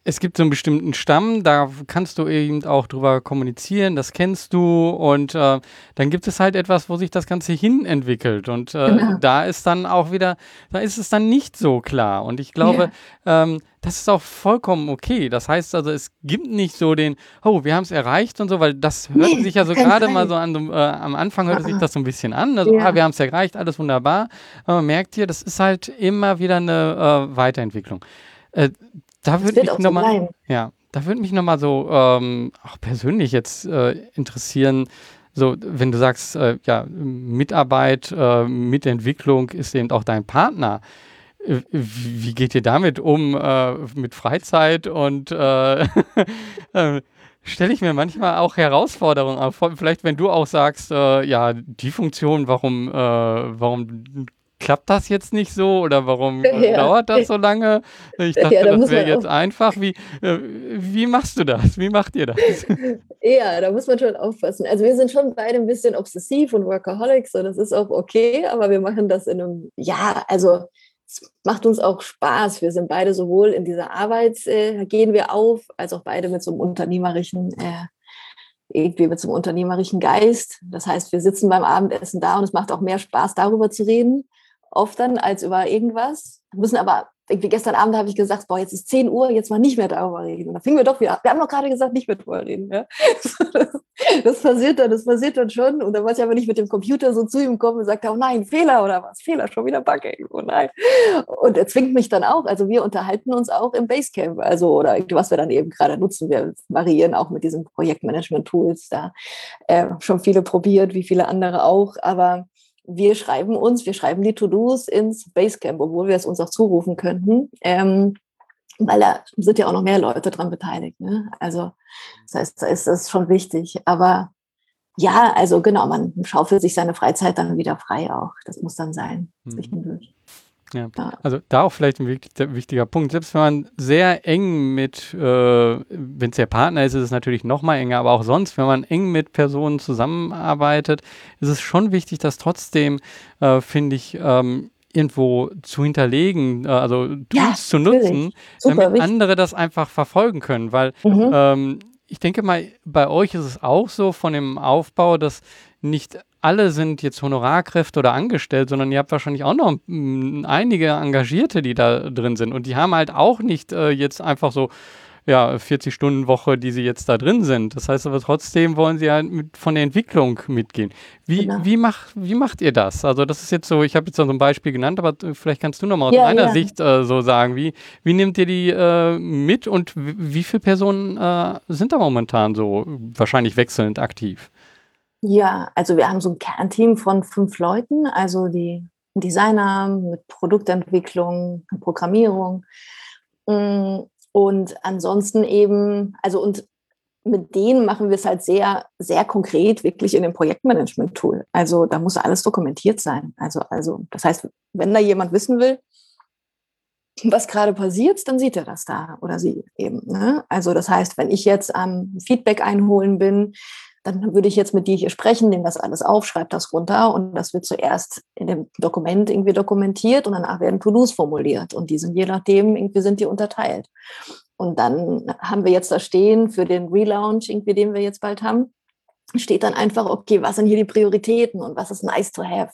es gibt so einen bestimmten Stamm, da kannst du eben auch drüber kommunizieren, das kennst du und äh, dann gibt es halt etwas, wo sich das Ganze hin entwickelt und äh, genau. da ist dann auch wieder, da ist es dann nicht so klar und ich glaube, ja. ähm, das ist auch vollkommen okay. Das heißt also, es gibt nicht so den, oh, wir haben es erreicht und so, weil das hört nee, sich ja so gerade mal so an, äh, am Anfang hört sich das so ein bisschen an, also, ja. ah, wir haben es erreicht, alles wunderbar, aber man merkt hier, das ist halt immer wieder eine äh, Weiterentwicklung. Da würde mich nochmal, so ja, da würde mich nochmal so ähm, auch persönlich jetzt äh, interessieren, so wenn du sagst, äh, ja, Mitarbeit, äh, Mitentwicklung ist eben auch dein Partner. Äh, wie geht ihr damit um äh, mit Freizeit und äh, *laughs* stelle ich mir manchmal auch Herausforderungen auf. Vielleicht, wenn du auch sagst, äh, ja, die Funktion, warum, äh, warum klappt das jetzt nicht so oder warum *laughs* ja. dauert das so lange? Ich dachte, ja, da das wäre jetzt einfach. Wie, äh, wie machst du das? Wie macht ihr das? *laughs* Ja, da muss man schon aufpassen. Also wir sind schon beide ein bisschen obsessiv und Workaholics und das ist auch okay, aber wir machen das in einem, ja, also es macht uns auch Spaß. Wir sind beide sowohl in dieser Arbeit, äh, gehen wir auf, als auch beide mit so einem unternehmerischen äh, irgendwie mit so einem unternehmerischen Geist. Das heißt, wir sitzen beim Abendessen da und es macht auch mehr Spaß, darüber zu reden, oft dann als über irgendwas. Wir müssen aber, irgendwie gestern Abend habe ich gesagt, boah, jetzt ist 10 Uhr, jetzt mal nicht mehr darüber reden. Und dann fingen wir doch wieder, wir haben doch gerade gesagt, nicht mehr darüber reden. Ja? *laughs* Das, passiert dann, das passiert dann schon. Und dann wollte ich aber nicht mit dem Computer so zu ihm kommen und sagte, oh nein, Fehler oder was? Fehler, schon wieder Bug irgendwo, nein. Und er zwingt mich dann auch. Also wir unterhalten uns auch im Basecamp, also oder was wir dann eben gerade nutzen. Wir variieren auch mit diesen Projektmanagement-Tools da. Äh, schon viele probiert, wie viele andere auch. Aber wir schreiben uns, wir schreiben die To-Dos ins Basecamp, obwohl wir es uns auch zurufen könnten. Ähm, weil da sind ja auch noch mehr Leute dran beteiligt. Ne? Also das heißt, da ist das schon wichtig. Aber ja, also genau, man schaufelt sich seine Freizeit dann wieder frei auch. Das muss dann sein, mhm. Ja. Also da auch vielleicht ein wichtiger Punkt. Selbst wenn man sehr eng mit, äh, wenn es der Partner ist, ist es natürlich noch mal enger, aber auch sonst, wenn man eng mit Personen zusammenarbeitet, ist es schon wichtig, dass trotzdem, äh, finde ich, ähm, irgendwo zu hinterlegen, äh, also Tools ja, zu nutzen, Super, damit wichtig. andere das einfach verfolgen können. Weil mhm. ähm, ich denke mal, bei euch ist es auch so von dem Aufbau, dass nicht alle sind jetzt Honorarkräfte oder angestellt, sondern ihr habt wahrscheinlich auch noch m, einige Engagierte, die da drin sind. Und die haben halt auch nicht äh, jetzt einfach so ja, 40-Stunden-Woche, die sie jetzt da drin sind. Das heißt aber trotzdem wollen sie ja mit, von der Entwicklung mitgehen. Wie, genau. wie, mach, wie macht ihr das? Also das ist jetzt so, ich habe jetzt so ein Beispiel genannt, aber vielleicht kannst du nochmal aus ja, deiner ja. Sicht äh, so sagen, wie, wie nehmt ihr die äh, mit und wie viele Personen äh, sind da momentan so wahrscheinlich wechselnd aktiv? Ja, also wir haben so ein Kernteam von fünf Leuten, also die Designer mit Produktentwicklung, Programmierung, mm, und ansonsten eben, also und mit denen machen wir es halt sehr, sehr konkret, wirklich in dem Projektmanagement-Tool. Also da muss alles dokumentiert sein. Also, also, das heißt, wenn da jemand wissen will, was gerade passiert, dann sieht er das da oder sie eben. Ne? Also das heißt, wenn ich jetzt am Feedback einholen bin, dann würde ich jetzt mit dir hier sprechen, nehme das alles auf, schreibe das runter und das wird zuerst in dem Dokument irgendwie dokumentiert und danach werden To-Dos formuliert und die sind je nachdem, irgendwie sind die unterteilt. Und dann haben wir jetzt da stehen für den Relaunch, irgendwie, den wir jetzt bald haben, steht dann einfach, okay, was sind hier die Prioritäten und was ist nice to have?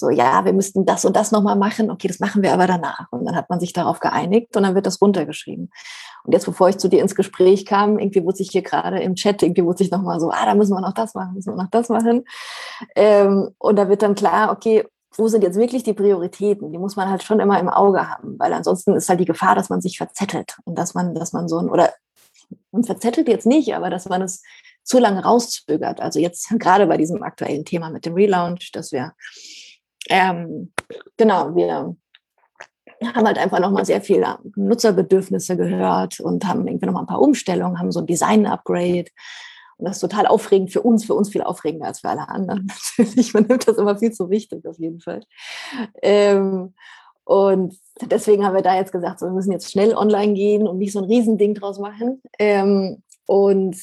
so, ja, wir müssten das und das nochmal machen, okay, das machen wir aber danach. Und dann hat man sich darauf geeinigt und dann wird das runtergeschrieben. Und jetzt, bevor ich zu dir ins Gespräch kam, irgendwie wusste ich hier gerade im Chat, irgendwie wusste ich nochmal so, ah, da müssen wir noch das machen, müssen wir noch das machen. Ähm, und da wird dann klar, okay, wo sind jetzt wirklich die Prioritäten? Die muss man halt schon immer im Auge haben, weil ansonsten ist halt die Gefahr, dass man sich verzettelt und dass man, dass man so ein, oder man verzettelt jetzt nicht, aber dass man es zu lange rauszögert. Also jetzt gerade bei diesem aktuellen Thema mit dem Relaunch, dass wir ähm, genau, wir haben halt einfach nochmal sehr viele Nutzerbedürfnisse gehört und haben irgendwie nochmal ein paar Umstellungen, haben so ein Design-Upgrade. Und das ist total aufregend für uns, für uns viel aufregender als für alle anderen. *laughs* Natürlich, man nimmt das immer viel zu wichtig, auf jeden Fall. Ähm, und deswegen haben wir da jetzt gesagt, so, wir müssen jetzt schnell online gehen und nicht so ein Riesending draus machen. Ähm, und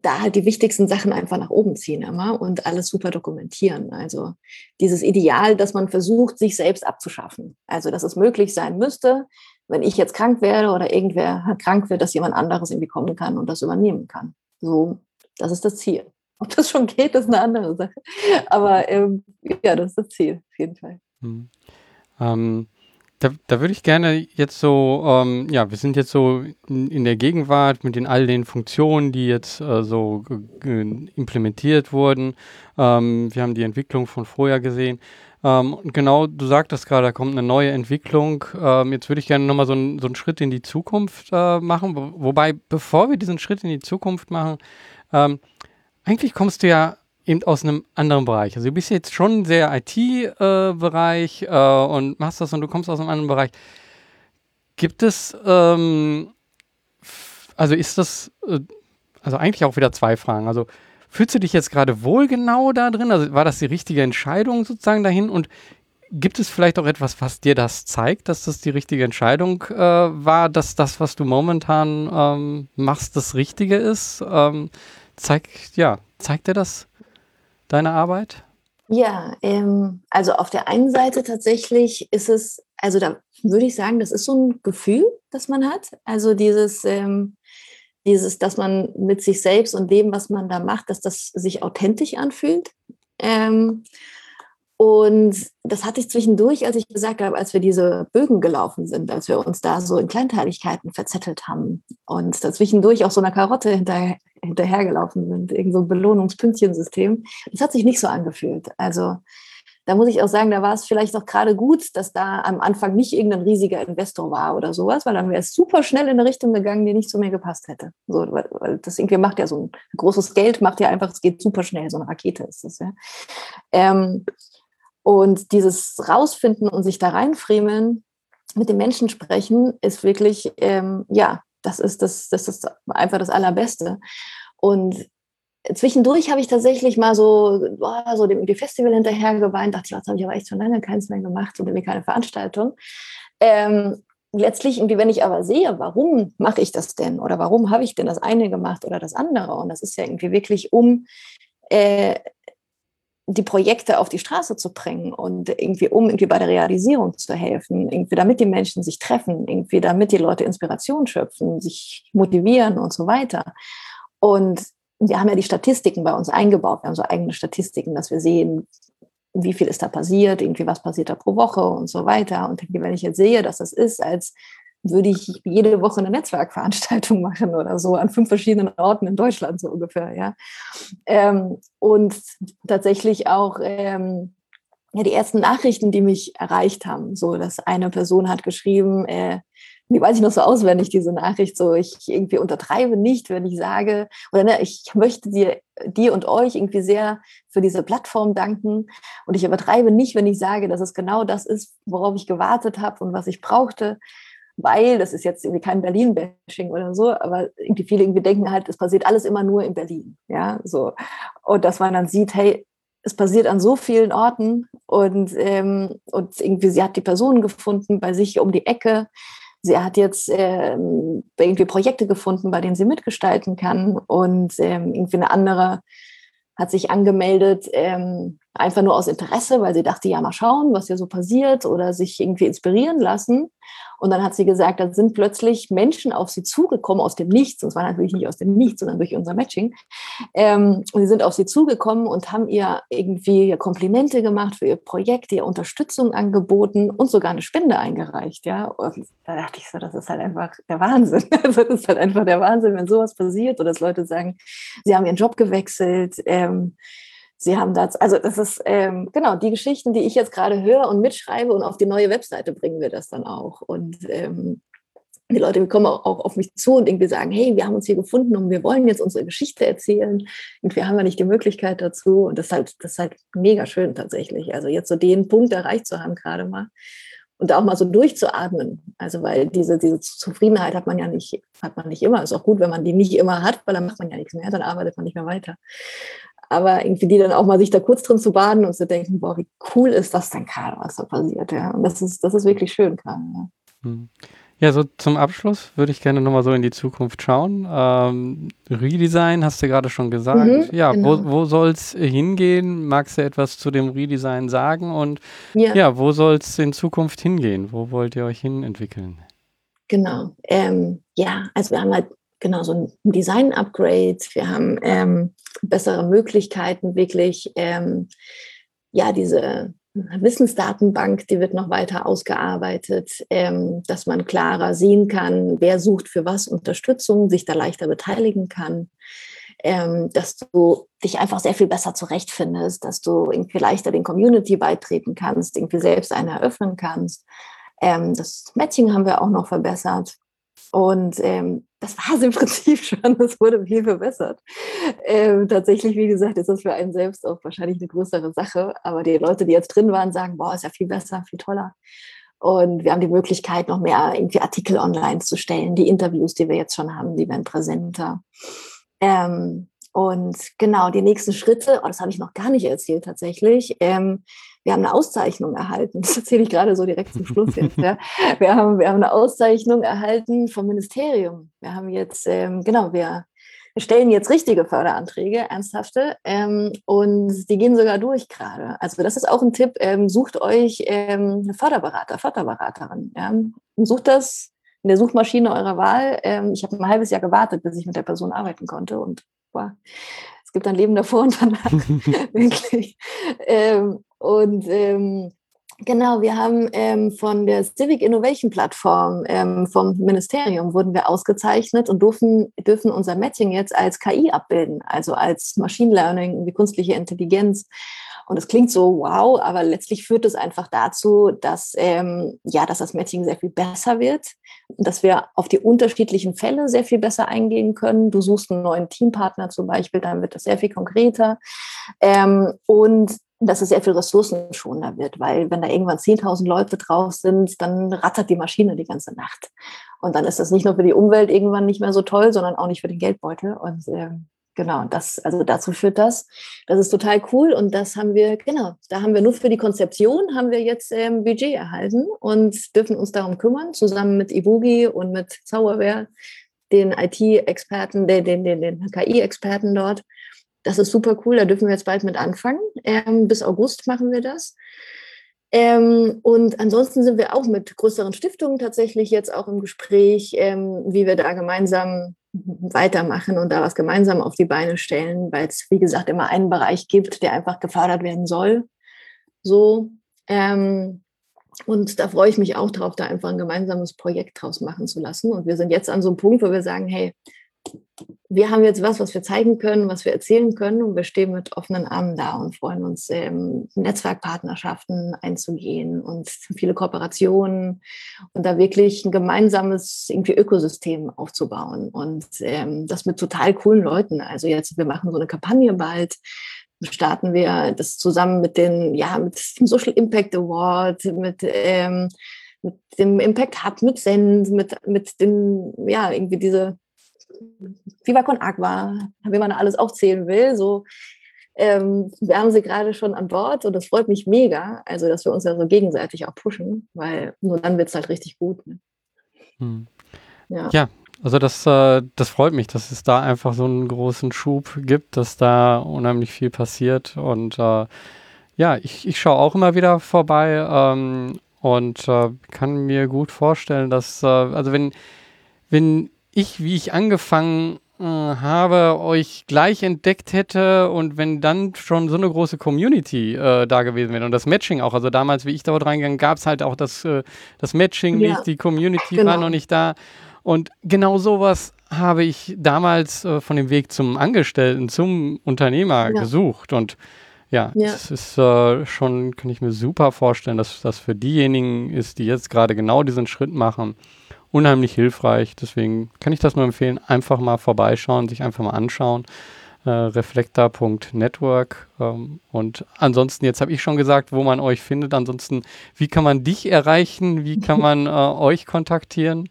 da halt die wichtigsten Sachen einfach nach oben ziehen immer und alles super dokumentieren. Also dieses Ideal, dass man versucht, sich selbst abzuschaffen. Also dass es möglich sein müsste, wenn ich jetzt krank werde oder irgendwer krank wird, dass jemand anderes irgendwie kommen kann und das übernehmen kann. So, das ist das Ziel. Ob das schon geht, ist eine andere Sache. Aber ähm, ja, das ist das Ziel, auf jeden Fall. Hm. Ähm, da, da würde ich gerne jetzt so, ähm, ja, wir sind jetzt so in, in, der Gegenwart mit den all den Funktionen, die jetzt äh, so implementiert wurden. Ähm, wir haben die Entwicklung von vorher gesehen. Ähm, und genau, du sagtest gerade, da kommt eine neue Entwicklung. Ähm, jetzt würde ich gerne nochmal so, ein, so einen Schritt in die Zukunft äh, machen. Wo, wobei, bevor wir diesen Schritt in die Zukunft machen, ähm, eigentlich kommst du ja eben aus einem anderen Bereich. Also du bist jetzt schon sehr IT-Bereich äh, äh, und machst das und du kommst aus einem anderen Bereich. Gibt es, ähm, also ist das, äh, also eigentlich auch wieder zwei Fragen. Also fühlst du dich jetzt gerade wohl genau da drin? Also war das die richtige Entscheidung sozusagen dahin? Und gibt es vielleicht auch etwas, was dir das zeigt, dass das die richtige Entscheidung äh, war, dass das, was du momentan ähm, machst, das Richtige ist? Ähm, zeigt, ja, zeigt dir das deine Arbeit? Ja, ähm, also auf der einen Seite tatsächlich ist es, also da würde ich sagen, das ist so ein Gefühl, das man hat. Also dieses, ähm, dieses, dass man mit sich selbst und dem, was man da macht, dass das sich authentisch anfühlt. Ähm, und das hatte ich zwischendurch, als ich gesagt habe, als wir diese Bögen gelaufen sind, als wir uns da so in Kleinteiligkeiten verzettelt haben und dazwischendurch auch so eine Karotte hinterher, hinterhergelaufen sind, irgend so ein Belohnungspünktchensystem. Das hat sich nicht so angefühlt. Also da muss ich auch sagen, da war es vielleicht auch gerade gut, dass da am Anfang nicht irgendein riesiger Investor war oder sowas, weil dann wäre es super schnell in eine Richtung gegangen, die nicht zu mir gepasst hätte. So, weil, das irgendwie macht ja so ein großes Geld, macht ja einfach, es geht super schnell, so eine Rakete ist das, ja. Ähm, und dieses Rausfinden und sich da reinfriemeln, mit den Menschen sprechen, ist wirklich, ähm, ja, das ist, das, das ist einfach das Allerbeste. Und zwischendurch habe ich tatsächlich mal so, boah, so dem, dem Festival hinterher geweint, dachte, jetzt habe ich aber echt schon lange keins mehr gemacht und irgendwie keine Veranstaltung. Ähm, letztlich, wenn ich aber sehe, warum mache ich das denn oder warum habe ich denn das eine gemacht oder das andere, und das ist ja irgendwie wirklich um äh, die Projekte auf die Straße zu bringen und irgendwie um irgendwie bei der Realisierung zu helfen, irgendwie damit die Menschen sich treffen, irgendwie damit die Leute Inspiration schöpfen, sich motivieren und so weiter. Und wir haben ja die Statistiken bei uns eingebaut. Wir haben so eigene Statistiken, dass wir sehen, wie viel ist da passiert, irgendwie was passiert da pro Woche und so weiter. Und wenn ich jetzt sehe, dass das ist, als würde ich jede Woche eine Netzwerkveranstaltung *laughs* machen oder so an fünf verschiedenen Orten in Deutschland so ungefähr, ja. Ähm, und tatsächlich auch ähm, ja, die ersten Nachrichten, die mich erreicht haben, so dass eine Person hat geschrieben, äh, die weiß ich noch so auswendig, diese Nachricht, so ich irgendwie untertreibe nicht, wenn ich sage, oder ne, ich möchte dir, dir und euch irgendwie sehr für diese Plattform danken und ich übertreibe nicht, wenn ich sage, dass es genau das ist, worauf ich gewartet habe und was ich brauchte, weil, das ist jetzt irgendwie kein Berlin-Bashing oder so, aber irgendwie viele irgendwie denken halt, es passiert alles immer nur in Berlin, ja, so. Und dass man dann sieht, hey, es passiert an so vielen Orten und, ähm, und irgendwie sie hat die Person gefunden bei sich um die Ecke. Sie hat jetzt ähm, irgendwie Projekte gefunden, bei denen sie mitgestalten kann und ähm, irgendwie eine andere hat sich angemeldet, ähm, einfach nur aus Interesse, weil sie dachte, ja, mal schauen, was hier so passiert oder sich irgendwie inspirieren lassen. Und dann hat sie gesagt, da sind plötzlich Menschen auf sie zugekommen aus dem Nichts. Und zwar natürlich nicht aus dem Nichts, sondern durch unser Matching. Ähm, und sie sind auf sie zugekommen und haben ihr irgendwie Komplimente gemacht für ihr Projekt, ihr Unterstützung angeboten und sogar eine Spende eingereicht. Ja, und da dachte ich so, das ist halt einfach der Wahnsinn. *laughs* Das ist halt einfach der Wahnsinn, wenn sowas passiert oder dass Leute sagen, sie haben ihren Job gewechselt. Ähm, Sie haben das, also das ist ähm, genau die Geschichten, die ich jetzt gerade höre und mitschreibe und auf die neue Webseite bringen wir das dann auch. Und ähm, die Leute kommen auch, auf mich zu und irgendwie sagen, hey, wir haben uns hier gefunden und wir wollen jetzt unsere Geschichte erzählen. Und wir haben ja nicht die Möglichkeit dazu. Und das ist halt, das ist halt mega schön tatsächlich. Also jetzt so den Punkt erreicht zu haben gerade mal. Und da auch mal so durchzuatmen. Also weil diese, diese Zufriedenheit hat man ja nicht, hat man nicht immer. Ist auch gut, wenn man die nicht immer hat, weil dann macht man ja nichts mehr, dann arbeitet man nicht mehr weiter aber irgendwie die dann auch mal sich da kurz drin zu baden und zu denken, boah, wie cool ist das denn gerade, was da passiert, ja. Und das ist, das ist wirklich schön gerade. Ja. Hm. Ja, so zum Abschluss würde ich gerne nochmal so in die Zukunft schauen. Ähm, Redesign hast du gerade schon gesagt. Mhm, ja, genau. wo, wo soll es hingehen? Magst du etwas zu dem Redesign sagen? Und ja, ja wo soll es in Zukunft hingehen? Wo wollt ihr euch hin entwickeln? Genau. Ähm, ja, also wir haben halt genau so ein Design-Upgrade. Wir haben ähm, bessere Möglichkeiten, wirklich ähm, ja diese Wissensdatenbank, die wird noch weiter ausgearbeitet, ähm, dass man klarer sehen kann, wer sucht für was Unterstützung, sich da leichter beteiligen kann, ähm, dass du dich einfach sehr viel besser zurechtfindest, dass du irgendwie leichter den Community beitreten kannst, irgendwie selbst eine eröffnen kannst. Ähm, das Matching haben wir auch noch verbessert. Und ähm, das war es im *laughs* Prinzip schon, das wurde viel verbessert. Ähm, tatsächlich, wie gesagt, ist das für einen selbst auch wahrscheinlich eine größere Sache. Aber die Leute, die jetzt drin waren, sagen, boah, ist ja viel besser, viel toller. Und wir haben die Möglichkeit, noch mehr irgendwie Artikel online zu stellen. Die Interviews, die wir jetzt schon haben, die werden präsenter. Ähm, und genau, die nächsten Schritte, oh, das habe ich noch gar nicht erzählt tatsächlich. Ähm, wir haben eine Auszeichnung erhalten. *laughs* Das erzähle ich gerade so direkt zum Schluss jetzt. *laughs* Ja. Wir, haben, wir haben eine Auszeichnung erhalten vom Ministerium. Wir haben jetzt, ähm, genau, wir, stellen jetzt richtige Förderanträge, ernsthafte, ähm, und die gehen sogar durch gerade. Also das ist auch ein Tipp, ähm, sucht euch ähm, einen Förderberater, Förderberaterin. Ja. Sucht das in der Suchmaschine eurer Wahl. Ähm, ich habe ein halbes Jahr gewartet, bis ich mit der Person arbeiten konnte und wow, es gibt ein Leben davor und danach. *laughs* *laughs* Wirklich. Ähm, und ähm, Genau, wir haben ähm, von der Civic Innovation Plattform ähm, vom Ministerium wurden wir ausgezeichnet und dürfen, dürfen unser Matching jetzt als KI abbilden, also als Machine Learning, wie künstliche Intelligenz. Und es klingt so wow, aber letztlich führt es einfach dazu, dass, ähm, ja, dass das Matching sehr viel besser wird, dass wir auf die unterschiedlichen Fälle sehr viel besser eingehen können. Du suchst einen neuen Teampartner zum Beispiel, dann wird das sehr viel konkreter. Ähm, und dass es sehr viel ressourcenschonender wird, weil wenn da irgendwann 10.000 Leute drauf sind, dann rattert die Maschine die ganze Nacht. Und dann ist das nicht nur für die Umwelt irgendwann nicht mehr so toll, sondern auch nicht für den Geldbeutel. Und ähm, Genau, das, also dazu führt das. Das ist total cool und das haben wir, genau, da haben wir nur für die Konzeption haben wir jetzt ähm, Budget erhalten und dürfen uns darum kümmern, zusammen mit Ibugi und mit Zauberwehr, den IT-Experten, den, den, den, den KI-Experten dort. Das ist super cool, da dürfen wir jetzt bald mit anfangen. Ähm, bis August machen wir das. Ähm, und ansonsten sind wir auch mit größeren Stiftungen tatsächlich jetzt auch im Gespräch, ähm, wie wir da gemeinsam weitermachen und da was gemeinsam auf die Beine stellen, weil es, wie gesagt, immer einen Bereich gibt, der einfach gefördert werden soll. So. Ähm, und da freue ich mich auch drauf, da einfach ein gemeinsames Projekt draus machen zu lassen. Und wir sind jetzt an so einem Punkt, wo wir sagen, hey, wir haben jetzt was, was wir zeigen können, was wir erzählen können und wir stehen mit offenen Armen da und freuen uns, ähm, Netzwerkpartnerschaften einzugehen und viele Kooperationen und da wirklich ein gemeinsames irgendwie Ökosystem aufzubauen und ähm, das mit total coolen Leuten. Also jetzt, wir machen so eine Kampagne bald, starten wir das zusammen mit den, ja, mit dem Social Impact Award, mit ähm, mit dem Impact Hub, mit Send, mit, mit dem, ja, irgendwie diese Viva con Agua, wie man alles aufzählen will. So, ähm, wir haben sie gerade schon an Bord und das freut mich mega, also dass wir uns ja so gegenseitig auch pushen, weil nur dann wird es halt richtig gut. Ne? Hm. Ja. ja. also das, äh, das freut mich, dass es da einfach so einen großen Schub gibt, dass da unheimlich viel passiert und äh, ja, ich, ich schaue auch immer wieder vorbei ähm, und äh, kann mir gut vorstellen, dass, äh, also wenn, wenn ich, wie ich angefangen äh, habe, euch gleich entdeckt hätte und wenn dann schon so eine große Community äh, da gewesen wäre und das Matching auch, also damals, wie ich dort reingegangen, gab es halt auch das, äh, das Matching ja. nicht, die Community genau. war noch nicht da und genau sowas habe ich damals äh, von dem Weg zum Angestellten, zum Unternehmer ja. gesucht und ja, ja, es ist äh, schon, kann ich mir super vorstellen, dass das für diejenigen ist, die jetzt gerade genau diesen Schritt machen, unheimlich hilfreich. Deswegen kann ich das nur empfehlen, einfach mal vorbeischauen, sich einfach mal anschauen. Äh, reflektor.network. Ähm, und ansonsten, jetzt habe ich schon gesagt, wo man euch findet. Ansonsten, wie kann man dich erreichen? Wie kann man *laughs* äh, euch kontaktieren?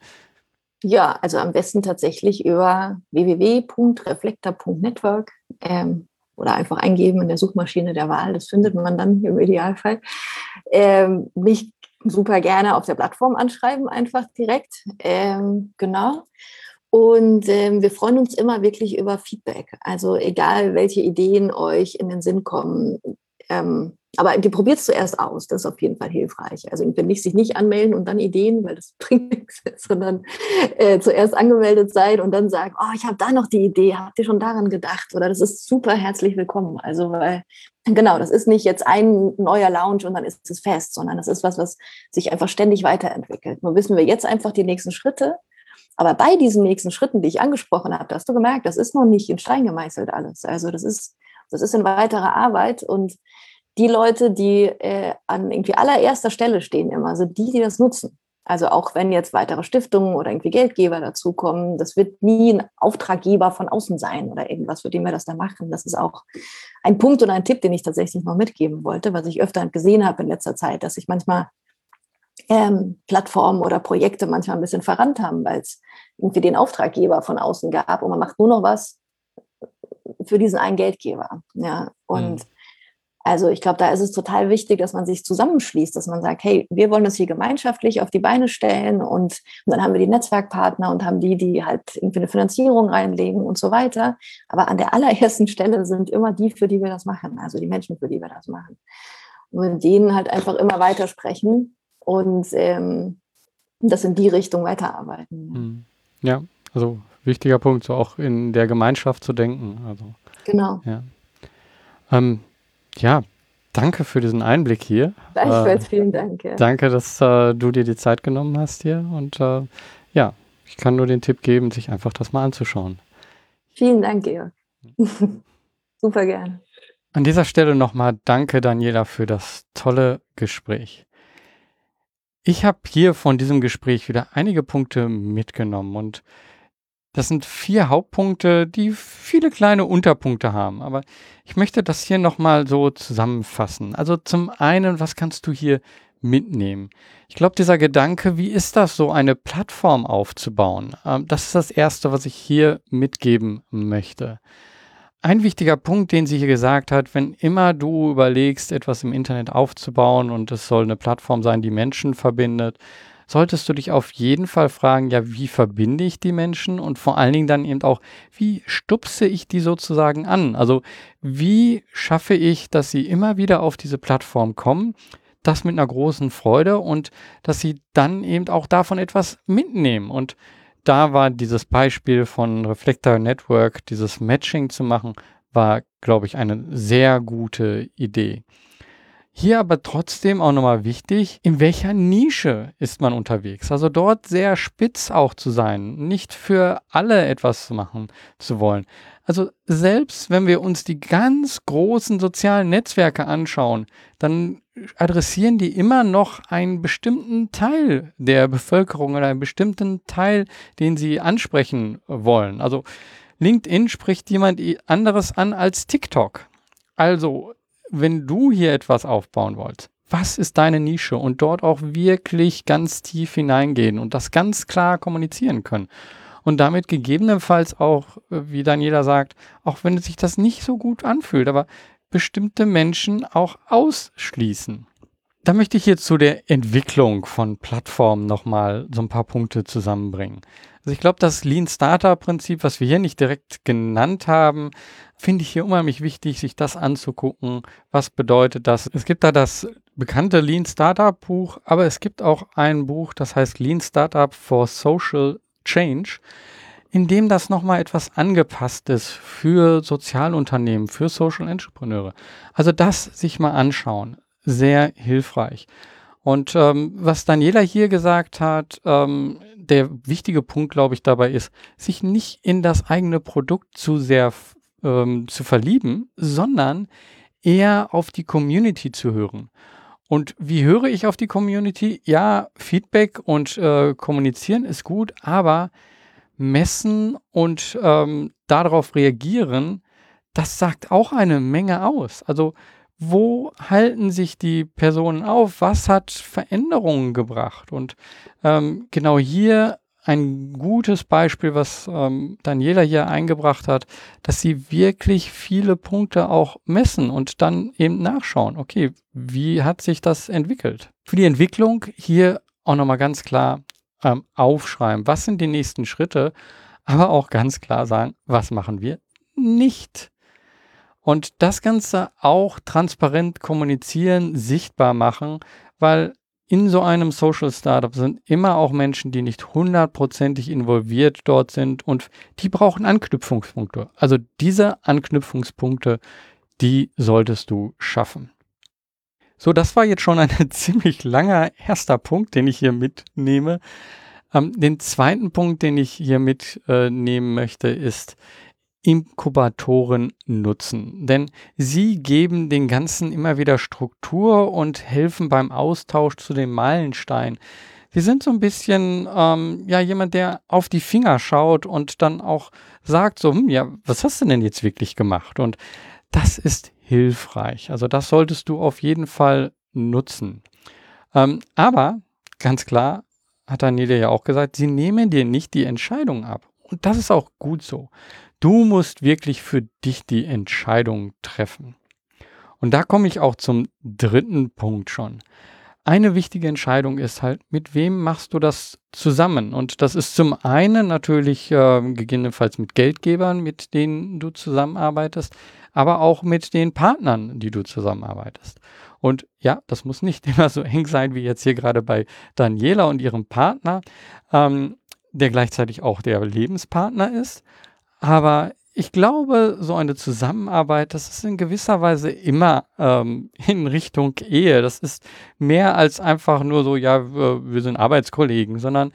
Ja, also am besten tatsächlich über www.reflektor.network ähm, oder einfach eingeben in der Suchmaschine der Wahl. Das findet man dann im Idealfall. Ähm, mich super gerne auf der Plattform anschreiben, einfach direkt. Ähm, genau. Und ähm, wir freuen uns immer wirklich über Feedback. Also egal, welche Ideen euch in den Sinn kommen. Ähm, aber die probiert es zuerst aus, das ist auf jeden Fall hilfreich. Also nicht sich nicht anmelden und dann Ideen, weil das *laughs* bringt nichts, sondern äh, zuerst angemeldet sein und dann sagen, oh, ich habe da noch die Idee, habt ihr schon daran gedacht? Oder das ist super herzlich willkommen. Also weil, genau, das ist nicht jetzt ein neuer Lounge und dann ist es fest, sondern das ist was, was sich einfach ständig weiterentwickelt. Nur wissen wir jetzt einfach die nächsten Schritte. Aber bei diesen nächsten Schritten, die ich angesprochen habe, hast du gemerkt, das ist noch nicht in Stein gemeißelt alles. Also das ist, das ist in weiterer Arbeit und die Leute, die äh, an irgendwie allererster Stelle stehen immer, sind die, die das nutzen. Also auch wenn jetzt weitere Stiftungen oder irgendwie Geldgeber dazukommen, das wird nie ein Auftraggeber von außen sein oder irgendwas, für den wir das da machen. Das ist auch ein Punkt und ein Tipp, den ich tatsächlich noch mitgeben wollte, was ich öfter gesehen habe in letzter Zeit, dass sich manchmal ähm, Plattformen oder Projekte manchmal ein bisschen verrannt haben, weil es irgendwie den Auftraggeber von außen gab und man macht nur noch was für diesen einen Geldgeber. Ja, und mhm also ich glaube, da ist es total wichtig, dass man sich zusammenschließt, dass man sagt, hey, wir wollen das hier gemeinschaftlich auf die Beine stellen und, und dann haben wir die Netzwerkpartner und haben die, die halt irgendwie eine Finanzierung reinlegen und so weiter. Aber an der allerersten Stelle sind immer die, für die wir das machen, also die Menschen, für die wir das machen. Und mit denen halt einfach immer weiter sprechen und ähm, das in die Richtung weiterarbeiten. Hm. Ja, also wichtiger Punkt, so auch in der Gemeinschaft zu denken. Also, genau. Ja. Ähm, ja, danke für diesen Einblick hier. Gleichfalls, äh, vielen Dank. Ja. Danke, dass äh, du dir die Zeit genommen hast hier. Und äh, ja, ich kann nur den Tipp geben, sich einfach das mal anzuschauen. Vielen Dank, Georg. *laughs* Super gern. An dieser Stelle nochmal danke, Daniela, für das tolle Gespräch. Ich habe hier von diesem Gespräch wieder einige Punkte mitgenommen und das sind vier Hauptpunkte, die viele kleine Unterpunkte haben. Aber ich möchte das hier nochmal so zusammenfassen. Also zum einen, was kannst du hier mitnehmen? Ich glaube, dieser Gedanke, wie ist das so, eine Plattform aufzubauen? Ähm, das ist das Erste, was ich hier mitgeben möchte. Ein wichtiger Punkt, den sie hier gesagt hat, wenn immer du überlegst, etwas im Internet aufzubauen und es soll eine Plattform sein, die Menschen verbindet, solltest du dich auf jeden Fall fragen, ja, wie verbinde ich die Menschen und vor allen Dingen dann eben auch, wie stupse ich die sozusagen an? Also wie schaffe ich, dass sie immer wieder auf diese Plattform kommen? Das mit einer großen Freude und dass sie dann eben auch davon etwas mitnehmen und da war dieses Beispiel von Reflector Network, dieses Matching zu machen, war, glaube ich, eine sehr gute Idee. Hier aber trotzdem auch nochmal wichtig, in welcher Nische ist man unterwegs? Also dort sehr spitz auch zu sein, nicht für alle etwas machen zu wollen. Also selbst wenn wir uns die ganz großen sozialen Netzwerke anschauen, dann adressieren die immer noch einen bestimmten Teil der Bevölkerung oder einen bestimmten Teil, den sie ansprechen wollen. Also LinkedIn spricht jemand anderes an als TikTok. Also wenn du hier etwas aufbauen wolltest, was ist deine Nische und dort auch wirklich ganz tief hineingehen und das ganz klar kommunizieren können. Und damit gegebenenfalls auch, wie jeder sagt, auch wenn sich das nicht so gut anfühlt, aber bestimmte Menschen auch ausschließen. Da möchte ich jetzt zu der Entwicklung von Plattformen nochmal so ein paar Punkte zusammenbringen. Also ich glaube, das Lean Startup Prinzip, was wir hier nicht direkt genannt haben, finde ich hier unheimlich wichtig, sich das anzugucken. Was bedeutet das? Es gibt da das bekannte Lean Startup Buch, aber es gibt auch ein Buch, das heißt Lean Startup for Social Change, in dem das nochmal etwas angepasst ist für Sozialunternehmen, für Social Entrepreneure. Also das sich mal anschauen. Sehr hilfreich. Und ähm, was Daniela hier gesagt hat, ähm, der wichtige Punkt, glaube ich, dabei ist, sich nicht in das eigene Produkt zu sehr ähm, zu verlieben, sondern eher auf die Community zu hören. Und wie höre ich auf die Community? Ja, Feedback und äh, kommunizieren ist gut, aber messen und ähm, darauf reagieren, das sagt auch eine Menge aus. Also wo halten sich die Personen auf? Was hat Veränderungen gebracht? Und ähm, genau hier ein gutes Beispiel, was ähm, Daniela hier eingebracht hat, dass sie wirklich viele Punkte auch messen und dann eben nachschauen, okay, wie hat sich das entwickelt? Für die Entwicklung hier auch nochmal ganz klar ähm, aufschreiben, was sind die nächsten Schritte, aber auch ganz klar sagen, was machen wir nicht. Und das Ganze auch transparent kommunizieren, sichtbar machen, weil in so einem Social Startup sind immer auch Menschen, die nicht hundertprozentig involviert dort sind und die brauchen Anknüpfungspunkte. Also diese Anknüpfungspunkte, die solltest du schaffen. So, das war jetzt schon ein *laughs* ziemlich langer erster Punkt, den ich hier mitnehme. Ähm, den zweiten Punkt, den ich hier mitnehmen äh, möchte, ist, Inkubatoren nutzen. Denn sie geben den Ganzen immer wieder Struktur und helfen beim Austausch zu den Meilensteinen. Sie sind so ein bisschen ähm, ja jemand, der auf die Finger schaut und dann auch sagt so, hm, ja, was hast du denn jetzt wirklich gemacht? Und das ist hilfreich. Also das solltest du auf jeden Fall nutzen. Ähm, aber ganz klar, hat Daniela ja auch gesagt, sie nehmen dir nicht die Entscheidung ab. Und das ist auch gut so. Du musst wirklich für dich die Entscheidung treffen. Und da komme ich auch zum dritten Punkt schon. Eine wichtige Entscheidung ist halt, mit wem machst du das zusammen? Und das ist zum einen natürlich äh, gegebenenfalls mit Geldgebern, mit denen du zusammenarbeitest, aber auch mit den Partnern, die du zusammenarbeitest. Und ja, das muss nicht *laughs* immer so eng sein wie jetzt hier gerade bei Daniela und ihrem Partner, ähm, der gleichzeitig auch der Lebenspartner ist. Aber ich glaube, so eine Zusammenarbeit, das ist in gewisser Weise immer ähm, *laughs* in Richtung Ehe. Das ist mehr als einfach nur so, ja, wir sind Arbeitskollegen, sondern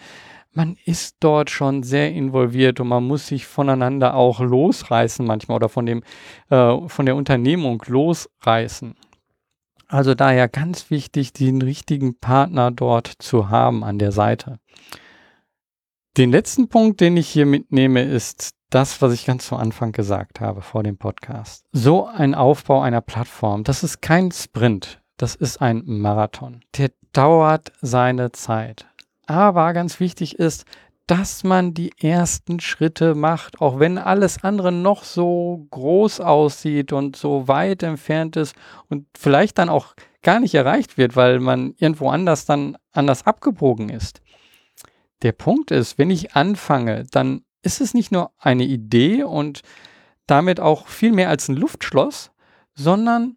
man ist dort schon sehr involviert und man muss sich voneinander auch losreißen manchmal oder von dem, äh, von der Unternehmung losreißen. Also daher ganz wichtig, den richtigen Partner dort zu haben an der Seite. Den letzten Punkt, den ich hier mitnehme, ist das, was ich ganz zu Anfang gesagt habe vor dem Podcast. So ein Aufbau einer Plattform, das ist kein Sprint, das ist ein Marathon. Der dauert seine Zeit. Aber ganz wichtig ist, dass man die ersten Schritte macht, auch wenn alles andere noch so groß aussieht und so weit entfernt ist und vielleicht dann auch gar nicht erreicht wird, weil man irgendwo anders dann anders abgebogen ist. Der Punkt ist, wenn ich anfange, dann ist es nicht nur eine Idee und damit auch viel mehr als ein Luftschloss, sondern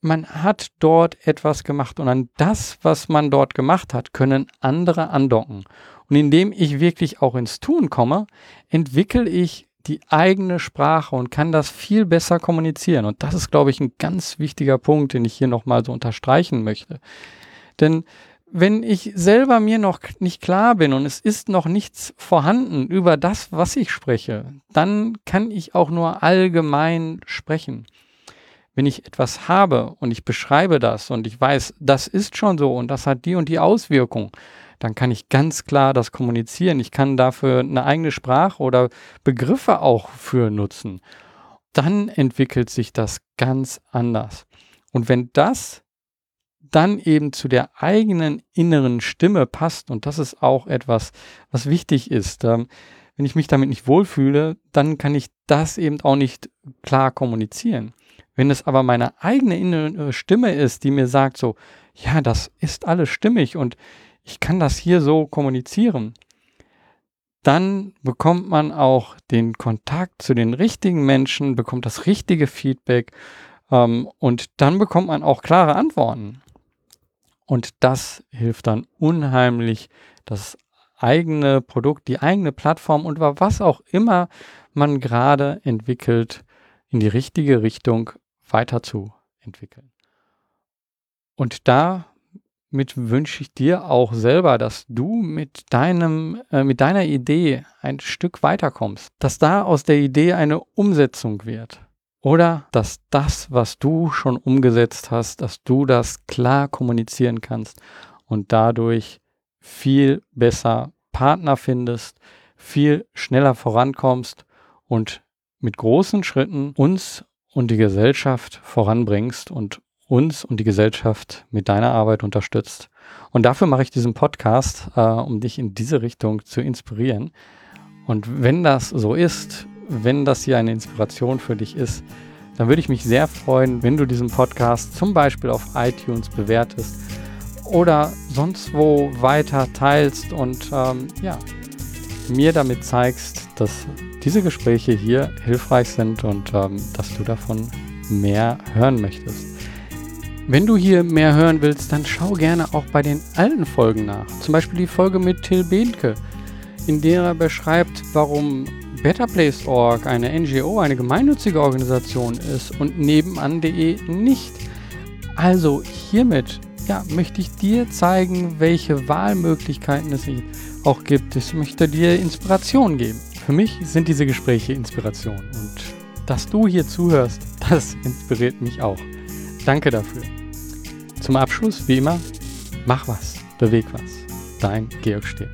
man hat dort etwas gemacht und an das, was man dort gemacht hat, können andere andocken. Und indem ich wirklich auch ins Tun komme, entwickle ich die eigene Sprache und kann das viel besser kommunizieren. Und das ist, glaube ich, ein ganz wichtiger Punkt, den ich hier nochmal so unterstreichen möchte. Denn wenn ich selber mir noch nicht klar bin und es ist noch nichts vorhanden über das, was ich spreche, dann kann ich auch nur allgemein sprechen. Wenn ich etwas habe und ich beschreibe das und ich weiß, das ist schon so und das hat die und die Auswirkung, dann kann ich ganz klar das kommunizieren. Ich kann dafür eine eigene Sprache oder Begriffe auch für nutzen. Dann entwickelt sich das ganz anders. Und wenn das dann eben zu der eigenen inneren Stimme passt, und das ist auch etwas, was wichtig ist, ähm, wenn ich mich damit nicht wohlfühle, dann kann ich das eben auch nicht klar kommunizieren. Wenn es aber meine eigene innere Stimme ist, die mir sagt so, ja, das ist alles stimmig und ich kann das hier so kommunizieren, dann bekommt man auch den Kontakt zu den richtigen Menschen, bekommt das richtige Feedback ähm, und dann bekommt man auch klare Antworten. Und das hilft dann unheimlich, das eigene Produkt, die eigene Plattform und was auch immer man gerade entwickelt, in die richtige Richtung weiterzuentwickeln. Und damit wünsche ich dir auch selber, dass du mit deinem, äh, mit deiner Idee ein Stück weiterkommst, dass da aus der Idee eine Umsetzung wird. Oder dass das, was du schon umgesetzt hast, dass du das klar kommunizieren kannst und dadurch viel besser Partner findest, viel schneller vorankommst und mit großen Schritten uns und die Gesellschaft voranbringst und uns und die Gesellschaft mit deiner Arbeit unterstützt. Und dafür mache ich diesen Podcast, äh, um dich in diese Richtung zu inspirieren. Und wenn das so ist, wenn das hier eine Inspiration für dich ist, dann würde ich mich sehr freuen, wenn du diesen Podcast zum Beispiel auf iTunes bewertest oder sonst wo weiter teilst und ähm, ja, mir damit zeigst, dass diese Gespräche hier hilfreich sind und ähm, dass du davon mehr hören möchtest. Wenn du hier mehr hören willst, dann schau gerne auch bei den alten Folgen nach. Zum Beispiel die Folge mit Till Behnke, in der er beschreibt, warum BetterPlace.org eine NGO, eine gemeinnützige Organisation ist und nebenan.de nicht. Also hiermit ja, möchte ich dir zeigen, welche Wahlmöglichkeiten es auch gibt. Ich möchte dir Inspiration geben. Für mich sind diese Gespräche Inspiration und dass du hier zuhörst, *laughs* das inspiriert mich auch. Danke dafür. Zum Abschluss, wie immer, mach was, beweg was. Dein Georg Stehl.